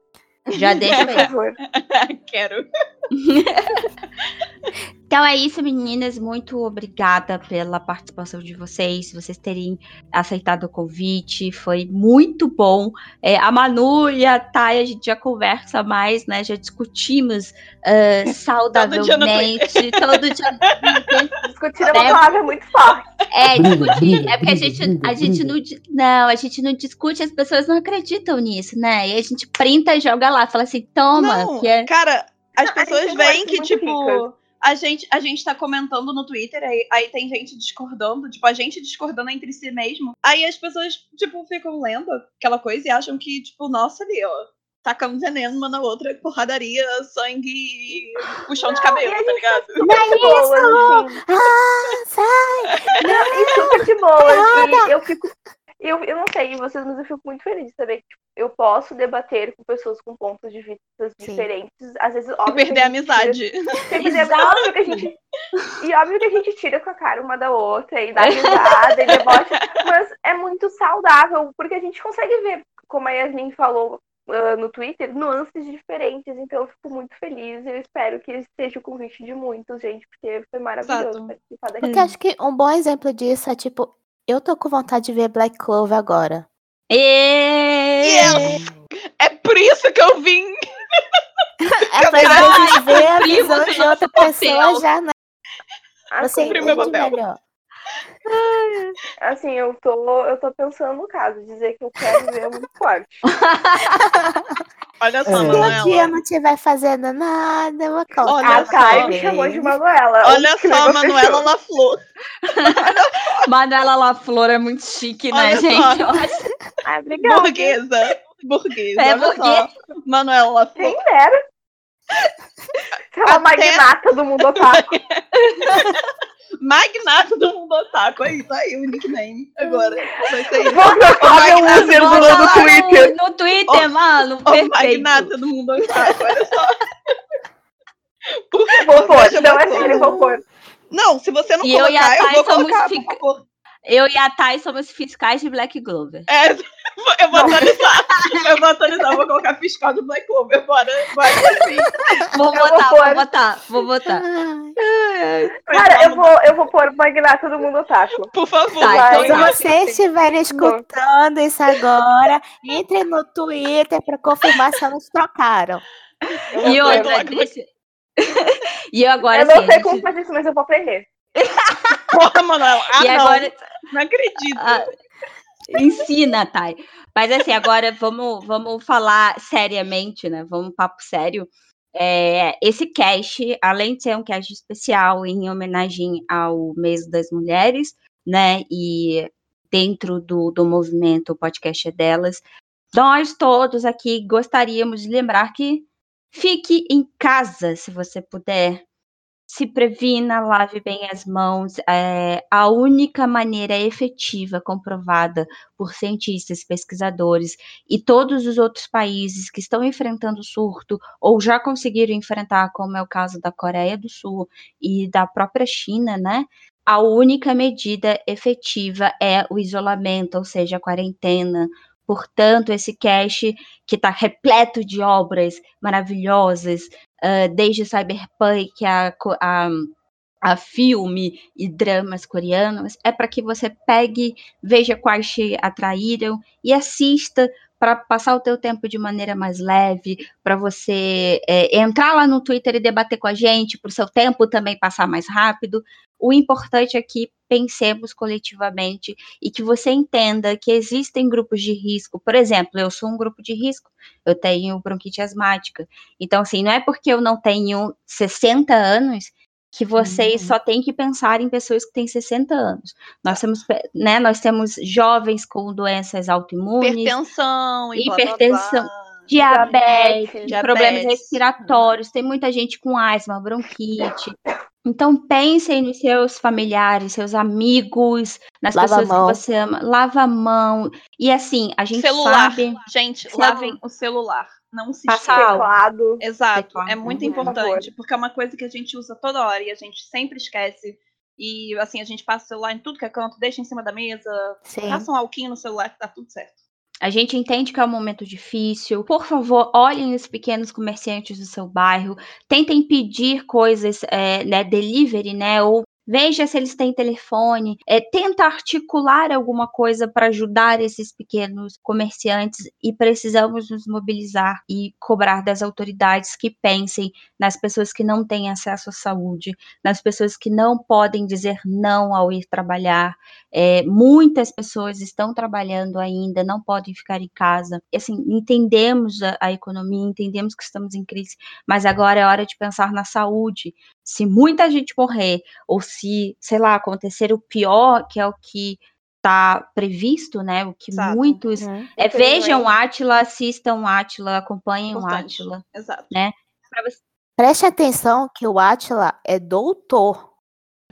S1: Já deixa
S3: por favor.
S5: Quero.
S1: Então é isso, meninas. Muito obrigada pela participação de vocês, vocês terem aceitado o convite. Foi muito bom. É, a Manu e a Thay, a gente já conversa mais, né? Já discutimos uh, saudavelmente. todo dia.
S3: Discutir é uma palavra muito forte.
S1: É, discutir. é porque a gente, a gente não. Não, a gente não discute, as pessoas não acreditam nisso, né? E a gente printa e joga lá, fala assim, toma.
S5: Não,
S1: que é...
S5: Cara, as pessoas veem que, tipo a gente, a gente tá comentando no Twitter, aí, aí tem gente discordando, tipo, a gente discordando entre si mesmo. Aí as pessoas, tipo, ficam lendo aquela coisa e acham que, tipo, nossa, ali, ó, tacando veneno uma na outra, porradaria, sangue puxão de cabelo, tá ligado?
S2: Não é isso! Assim. Ah, sai!
S3: Não, e super de boa. eu fico eu, eu não sei vocês, mas eu fico muito feliz de saber que tipo, eu posso debater com pessoas com pontos de vista diferentes. Às vezes, óbvio.
S5: E perder a amizade.
S3: Tira, óbvio que a gente, e óbvio que a gente tira com a cara uma da outra e dá risada e debocha. Mas é muito saudável, porque a gente consegue ver, como a Yasmin falou uh, no Twitter, nuances diferentes. Então eu fico muito feliz e eu espero que seja o convite de muitos, gente, porque foi maravilhoso Exato. participar daqui.
S2: Porque acho que um bom exemplo disso é tipo eu tô com vontade de ver Black Clover agora.
S1: E...
S5: Yes! É por isso que eu vim!
S2: é pra gente ver a visão de outra pessoa já, né? Você entende melhor.
S3: Assim, eu tô, eu tô pensando no caso, dizer que eu quero ver é muito forte.
S5: Olha só,
S4: É.
S2: Se
S5: Manuela.
S2: o dia não estiver fazendo nada, eu vou colocar.
S5: Olha
S3: A
S5: só.
S3: Thay me chamou de Manuela.
S5: Olha
S3: Que
S5: só, Manuela. LaFlor.
S1: Manuela LaFlor é muito chique, né,
S5: Olha
S1: gente?
S3: Ah, obrigada.
S5: Burguesa. Burguesa.
S1: É
S5: só. Manuela LaFlor.
S3: Quem dera. Aquela
S5: Até-
S3: magnata do mundo otaku.
S5: Magnata do mundo otaku. Aí, tá aí o nickname. Agora. Vai ser isso.
S3: Vou trocar meu user do, do Twitter.
S1: No, no Twitter, mano.
S5: O
S1: Perfeito.
S5: magnata do mundo otaku. Olha só. Por
S3: Vou
S5: favor,
S3: pôr.
S5: veja
S3: Não é sério, vou pôr.
S5: Não, se você não
S1: E eu
S5: colocar, eu,
S1: Thay
S5: vou colocar,
S1: fica-
S5: por favor.
S1: Eu e a Thay somos fiscais de Black Glover.
S5: É, eu vou atualizar. Eu vou atualizar, vou colocar fiscal do Black Clover. Bora, vai assim.
S1: Vou
S3: Eu vou
S1: botar,
S3: pôr.
S1: vou botar, vou botar.
S3: Cara, eu vou, eu vou pôr magnata do mundo otaku.
S5: Por favor.
S1: Tá,
S3: Vai,
S1: então
S2: Se vocês estiverem escutando isso agora, entrem no Twitter para confirmar se elas trocaram.
S3: Eu vou
S1: E outra, deixa... E agora,
S3: Eu não
S1: assim,
S3: sei
S1: gente-
S3: como fazer isso, mas eu vou aprender.
S5: Porra, Manuela. Ah,
S1: E
S5: não.
S1: agora,
S5: Não acredito.
S1: Ah, ensina, Thay. Mas assim, agora vamos, vamos falar seriamente, né? Vamos papo sério. É, esse cast, além de ser um cast especial em homenagem ao mês das mulheres, né? E dentro do, do movimento o podcast é delas, nós todos aqui gostaríamos de lembrar que fique em casa, se você puder. Se previna, lave bem as mãos. É a única maneira efetiva, comprovada por cientistas, pesquisadores e todos os outros países que estão enfrentando surto ou já conseguiram enfrentar, como é o caso da Coreia do Sul e da própria China, né? A única medida efetiva é o isolamento, ou seja, a quarentena. Portanto, esse cast que está repleto de obras maravilhosas, ah, desde Cyberpunk a, a, a filme e dramas coreanos, é para que você pegue, veja quais te atraíram e assista para passar o teu tempo de maneira mais leve, para você é, entrar lá no Twitter e debater com a gente, para o seu tempo também passar mais rápido. O importante é que pensemos coletivamente e que você entenda que existem grupos de risco. Por exemplo, eu sou um grupo de risco, eu tenho bronquite asmática. Então, assim, não é porque eu não tenho 60 anos que vocês
S2: Uhum.
S1: só têm que pensar em pessoas que têm 60 anos. Nós temos, né, nós temos jovens com doenças autoimunes,
S5: Hipertensão e blá, blá,
S1: Hipertensão.
S5: blá.
S1: diabetes,
S3: Diabetes.
S1: problemas
S5: Diabetes.
S1: respiratórios, tem muita gente com asma, bronquite. Então pensem nos seus familiares, seus amigos, nas
S2: Lava
S1: pessoas que você ama. Lava a mão. E assim, a gente
S5: Celular.
S1: sabe.
S5: Gente,
S1: Celu-
S5: lavem o celular. Não se
S1: Passa
S5: esqueçam.
S1: álcool.
S3: Teclado.
S5: Exato,
S1: Teclado,
S5: é muito
S1: por
S5: importante, porque é uma coisa que a gente usa toda hora e a gente sempre esquece. E assim, a gente passa o celular em tudo que é canto, deixa em cima da mesa,
S2: Sim.
S5: passa um alquinho no celular que tá tudo certo.
S1: A gente entende que é um momento difícil. Por favor, olhem os pequenos comerciantes do seu bairro. Tentem pedir coisas, é, né, delivery, né? Ou veja se eles têm telefone. É, tenta articular alguma coisa para ajudar esses pequenos comerciantes e precisamos nos mobilizar e cobrar das autoridades que pensem nas pessoas que não têm acesso à saúde, nas pessoas que não podem dizer não ao ir trabalhar, é, muitas pessoas estão trabalhando ainda, não podem ficar em casa. Assim, entendemos a, a economia, entendemos que estamos em crise, mas agora é hora de pensar na saúde. Se muita gente morrer, ou se, sei lá, acontecer o pior, que é o que está previsto, né? O que
S5: Exato.
S1: muitos.
S2: Uhum.
S1: É, vejam. Átila, assistam Átila, acompanhem o. Átila.
S5: Exato.
S1: Você-
S2: Preste atenção que o Atila é doutor.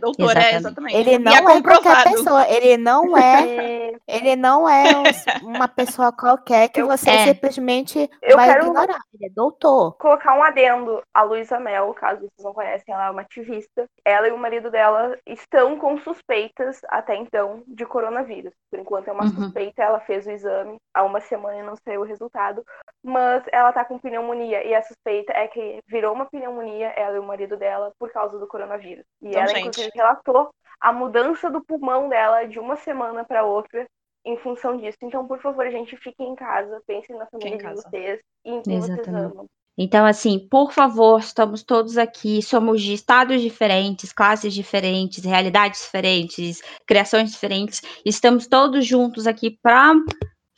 S5: Doutor, é,
S1: Exatamente.
S5: exatamente.
S2: Ele
S5: E
S2: não
S5: é
S2: é, qualquer pessoa. Ele não é.
S3: E
S2: Ele não é um- uma pessoa qualquer que
S3: Eu-
S2: você
S1: É.
S2: simplesmente
S3: Eu
S2: vai
S3: quero-
S2: ignorar. Ele é doutor.
S3: colocar um adendo. A Luísa Mel, caso vocês não conhecem, ela é uma ativista. Ela e o marido dela estão com suspeitas até então de coronavírus. Por enquanto é uma
S1: Uhum.
S3: suspeita, ela fez o exame há uma semana e não saiu o resultado. Mas ela tá com pneumonia e a suspeita é que virou uma pneumonia, ela e o marido dela, por causa do coronavírus. E
S5: Então,
S3: ela,
S5: gente.
S3: Relatou a mudança do pulmão dela de uma semana para outra em função disso. Então, por favor, gente, fiquem em casa, pensem na família de vocês e em quem vocês
S1: Exatamente.
S3: amam.
S1: Então, assim, por favor, estamos todos aqui, somos de estados diferentes, classes diferentes, realidades diferentes, criações diferentes. Estamos todos juntos aqui para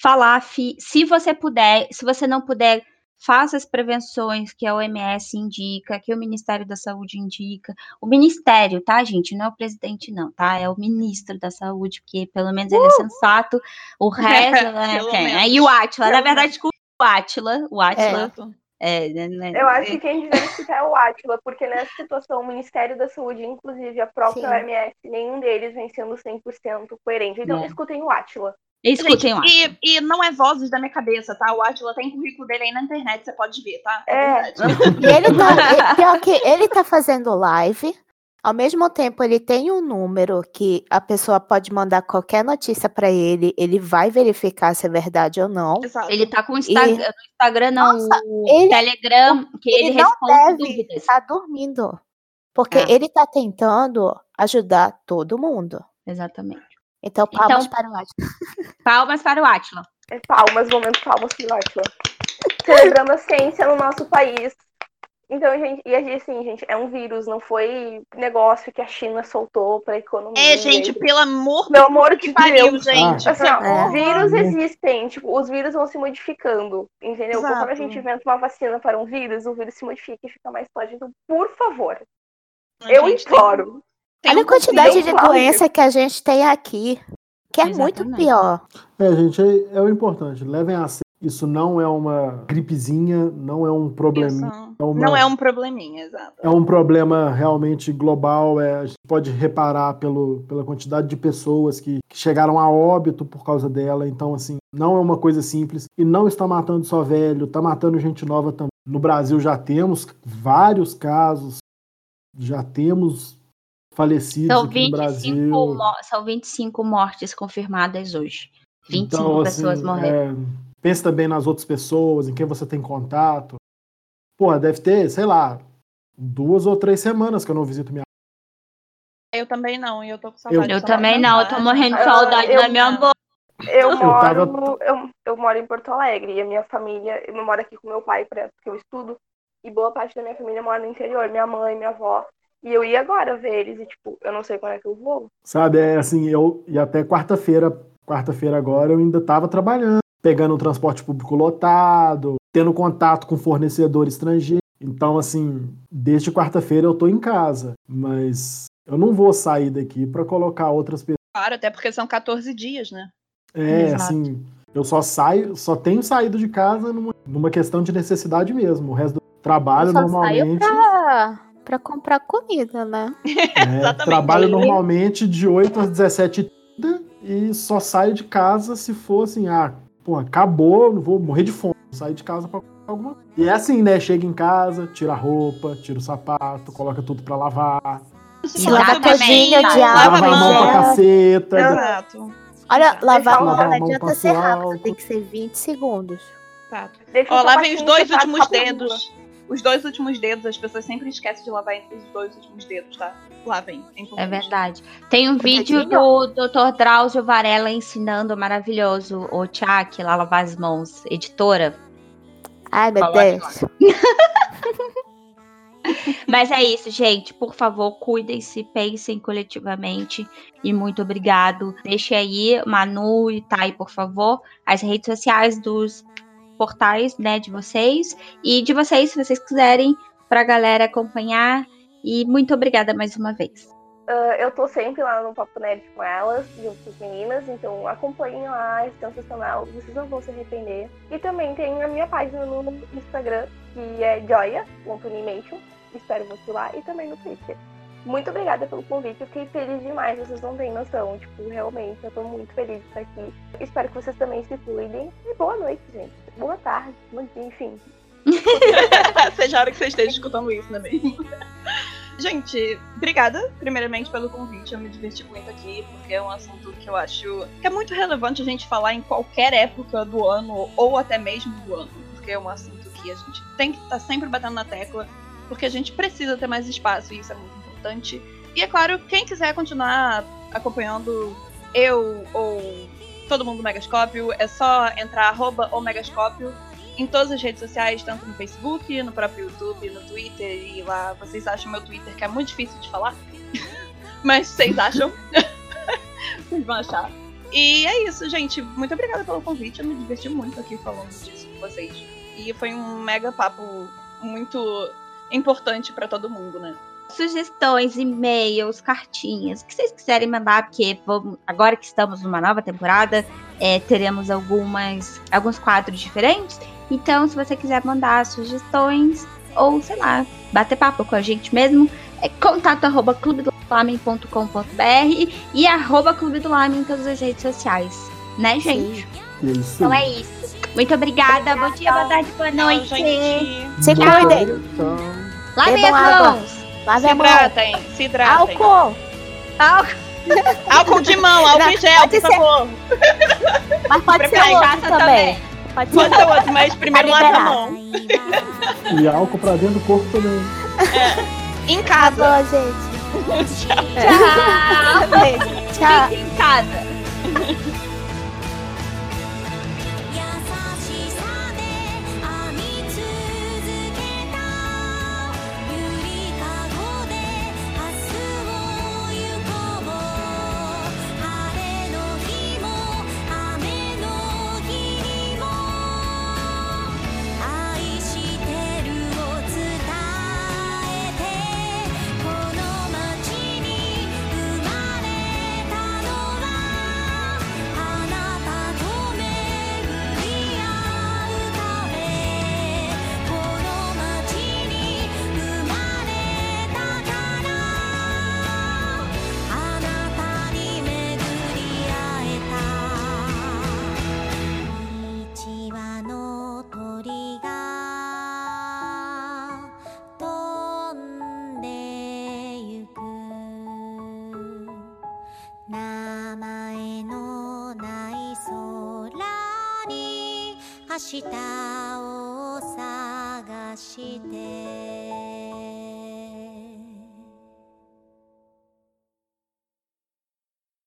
S1: falar. Se você puder, se você não puder, faça as prevenções que a OMS indica, que o Ministério da Saúde indica. O Ministério, tá, gente? Não é o presidente, não, tá? É o ministro da Saúde, porque pelo menos ele é sensato. O resto, né? Quem? E o Atila. Na verdade, desculpa, o Atila. O Atila. É. É,
S3: né, né, Eu acho que quem devia escutar é o Atila, porque nessa situação o Ministério da Saúde, inclusive a própria Sim. OMS, nenhum deles vem sendo 100% coerente. Então é. escutem o Atila.
S5: Escutem Gente, e, e não é vozes da minha cabeça, tá? O Atila tem currículo dele aí na internet, você pode ver, tá?
S3: É. é.
S2: e ele tá, pior que ele tá fazendo live, ao mesmo tempo, ele tem um número que a pessoa pode mandar qualquer notícia para ele, ele vai verificar se é verdade ou não.
S1: Exato. Ele tá com o Instagram, e... Instagram não, Nossa, ele, Telegram, que ele, ele responde não deve dúvidas.
S2: Tá dormindo. Porque é. ele tá tentando ajudar todo mundo.
S1: Exatamente.
S2: Então, palmas então, para o Atila.
S1: Palmas para o Atila.
S3: É palmas, momento palmas para o Atila. Celebrando a ciência no nosso país. Então, gente, e assim, gente, é um vírus, não foi negócio que a China soltou pra economia.
S5: É, gente, pelo amor,
S3: pelo amor de
S5: pariu, Deus, gente.
S3: Assim, ó, é. vírus existem, tipo, os vírus vão se modificando, entendeu? Exato. Quando a gente inventa uma vacina para um vírus, o vírus se modifica e fica mais forte. Então, por favor, a eu imploro.
S2: Tem, Olha a quantidade de doença que a gente tem aqui, que é Exatamente. muito pior.
S4: É, gente, é, é o importante. Levem a sério isso não é uma gripezinha, não é um probleminha.
S5: É uma, não é um probleminha, exato.
S4: É um problema realmente global. É, a gente pode reparar pelo, pela quantidade de pessoas que, que chegaram a óbito por causa dela. Então, assim, não é uma coisa simples. E não está matando só velho, está matando gente nova também. No Brasil já temos vários casos, já temos falecidos são aqui 25, no Brasil.
S1: São 25 mortes confirmadas hoje. 25 então, pessoas assim, morreram.
S4: É, Pensa também nas outras pessoas, em quem você tem contato. Pô, deve ter, sei lá, duas ou três semanas que eu não visito minha
S5: eu também não, e eu tô com saudade.
S1: Eu, eu também não, eu tô morrendo de saudade da minha avó.
S3: Eu moro, tava... eu, eu, moro em Porto Alegre e a minha família, eu moro aqui com meu pai, porque eu estudo, e boa parte da minha família mora no interior, minha mãe, minha avó. E eu ia agora ver eles, e tipo, eu não sei quando é que eu vou.
S4: Sabe, é assim, eu e até quarta-feira, quarta-feira agora, eu ainda tava trabalhando pegando o transporte público lotado, tendo contato com fornecedor estrangeiro. Então, assim, desde quarta-feira eu tô em casa, mas eu não vou sair daqui para colocar outras pessoas.
S5: Claro, até porque são 14 dias, né?
S4: É, Exato. assim, eu só saio, só tenho saído de casa numa, numa questão de necessidade mesmo. O resto do trabalho eu só normalmente.
S2: Saio pra, pra comprar comida, né?
S4: É, trabalho normalmente de 8 às 17 e só saio de casa se for assim, ah, pô, acabou, vou morrer de fome, sair de casa pra alguma coisa. E é assim, né? Chega em casa, tira a roupa, tira o sapato, coloca tudo pra lavar.
S2: Se lava todinha de água.
S4: Lava a mão pra caceta.
S5: Exato.
S2: Olha, lavar a mão não adianta ser rápido, tem que ser 20 segundos.
S5: Exato. Ó, lavem os dois últimos dedos. Os dois últimos dedos, as pessoas sempre esquecem de lavar entre os dois últimos dedos, tá? Lavem.
S1: É verdade. Tem um vídeo do Dr. Drauzio Varela ensinando maravilhoso o Tchak lá lavar as mãos. Editora.
S2: Ai, meu Deus.
S1: Mas é isso, gente. Por favor, cuidem-se, pensem coletivamente. E muito obrigado. Deixe aí, Manu e Thay, por favor, as redes sociais dos portais, né, de vocês e de vocês, se vocês quiserem, para a galera acompanhar. E muito obrigada mais uma vez.
S3: Uh, eu tô sempre lá no Papo Nerd com elas, junto com as meninas, então acompanhem lá, é sensacional, vocês não vão se arrepender. E também tem a minha página no Instagram, que é joia.animation, espero você lá, e também no Twitter. Muito obrigada pelo convite, eu fiquei feliz demais, vocês não têm noção, tipo, realmente, eu tô muito feliz de estar aqui. Espero que vocês também se cuidem, e boa noite, gente. Boa tarde, enfim.
S5: Seja a hora que você esteja escutando isso, não é mesmo? Gente, obrigada, primeiramente, pelo convite. Eu me diverti muito aqui, porque é um assunto que eu acho que é muito relevante a gente falar em qualquer época do ano, ou até mesmo do ano, porque é um assunto que a gente tem que estar tá sempre batendo na tecla, porque a gente precisa ter mais espaço, e isso é muito importante. E é claro, quem quiser continuar acompanhando eu ou todo mundo do Megascópio, é só entrar arroba Megascópio em todas as redes sociais, tanto no Facebook, no próprio YouTube, no Twitter, e lá vocês acham meu Twitter, que é muito difícil de falar. Mas vocês acham. vocês vão achar. E é isso, gente. Muito obrigada pelo convite. Eu me diverti muito aqui falando disso com vocês. E foi um mega papo muito importante para todo mundo, né?
S6: Sugestões, e-mails, cartinhas, o que vocês quiserem mandar, porque vamos, agora que estamos numa nova temporada, é, teremos algumas, alguns quadros diferentes. Então, se você quiser mandar sugestões, ou sei lá, bater papo com a gente mesmo, é contato arroba clubedolamen.com.br e arroba clube do Lamen em todas as redes sociais. Né, gente?
S4: Isso.
S6: Então é isso. Muito obrigada. Bom dia, boa tarde, boa noite.
S2: Se cuidem.
S6: Lavem as
S2: água.
S6: mãos.
S2: Lave
S5: Se
S2: a mão.
S5: hidratem, se hidratem.
S2: Álcool.
S6: Álcool.
S5: Álcool de mão, álcool em gel,
S2: Pode
S5: por
S2: ser-
S5: favor.
S2: Mas pode ser
S6: Preparar
S2: outro
S6: cachaça
S2: também. Pode ser
S5: Pode ser outro, mas primeiro
S2: Tá
S5: lave a mão.
S4: e álcool pra dentro do corpo também.
S5: Em casa.
S2: Acabou, gente.
S6: Tchau.
S2: Beijo. Tchau.
S6: Fique em casa.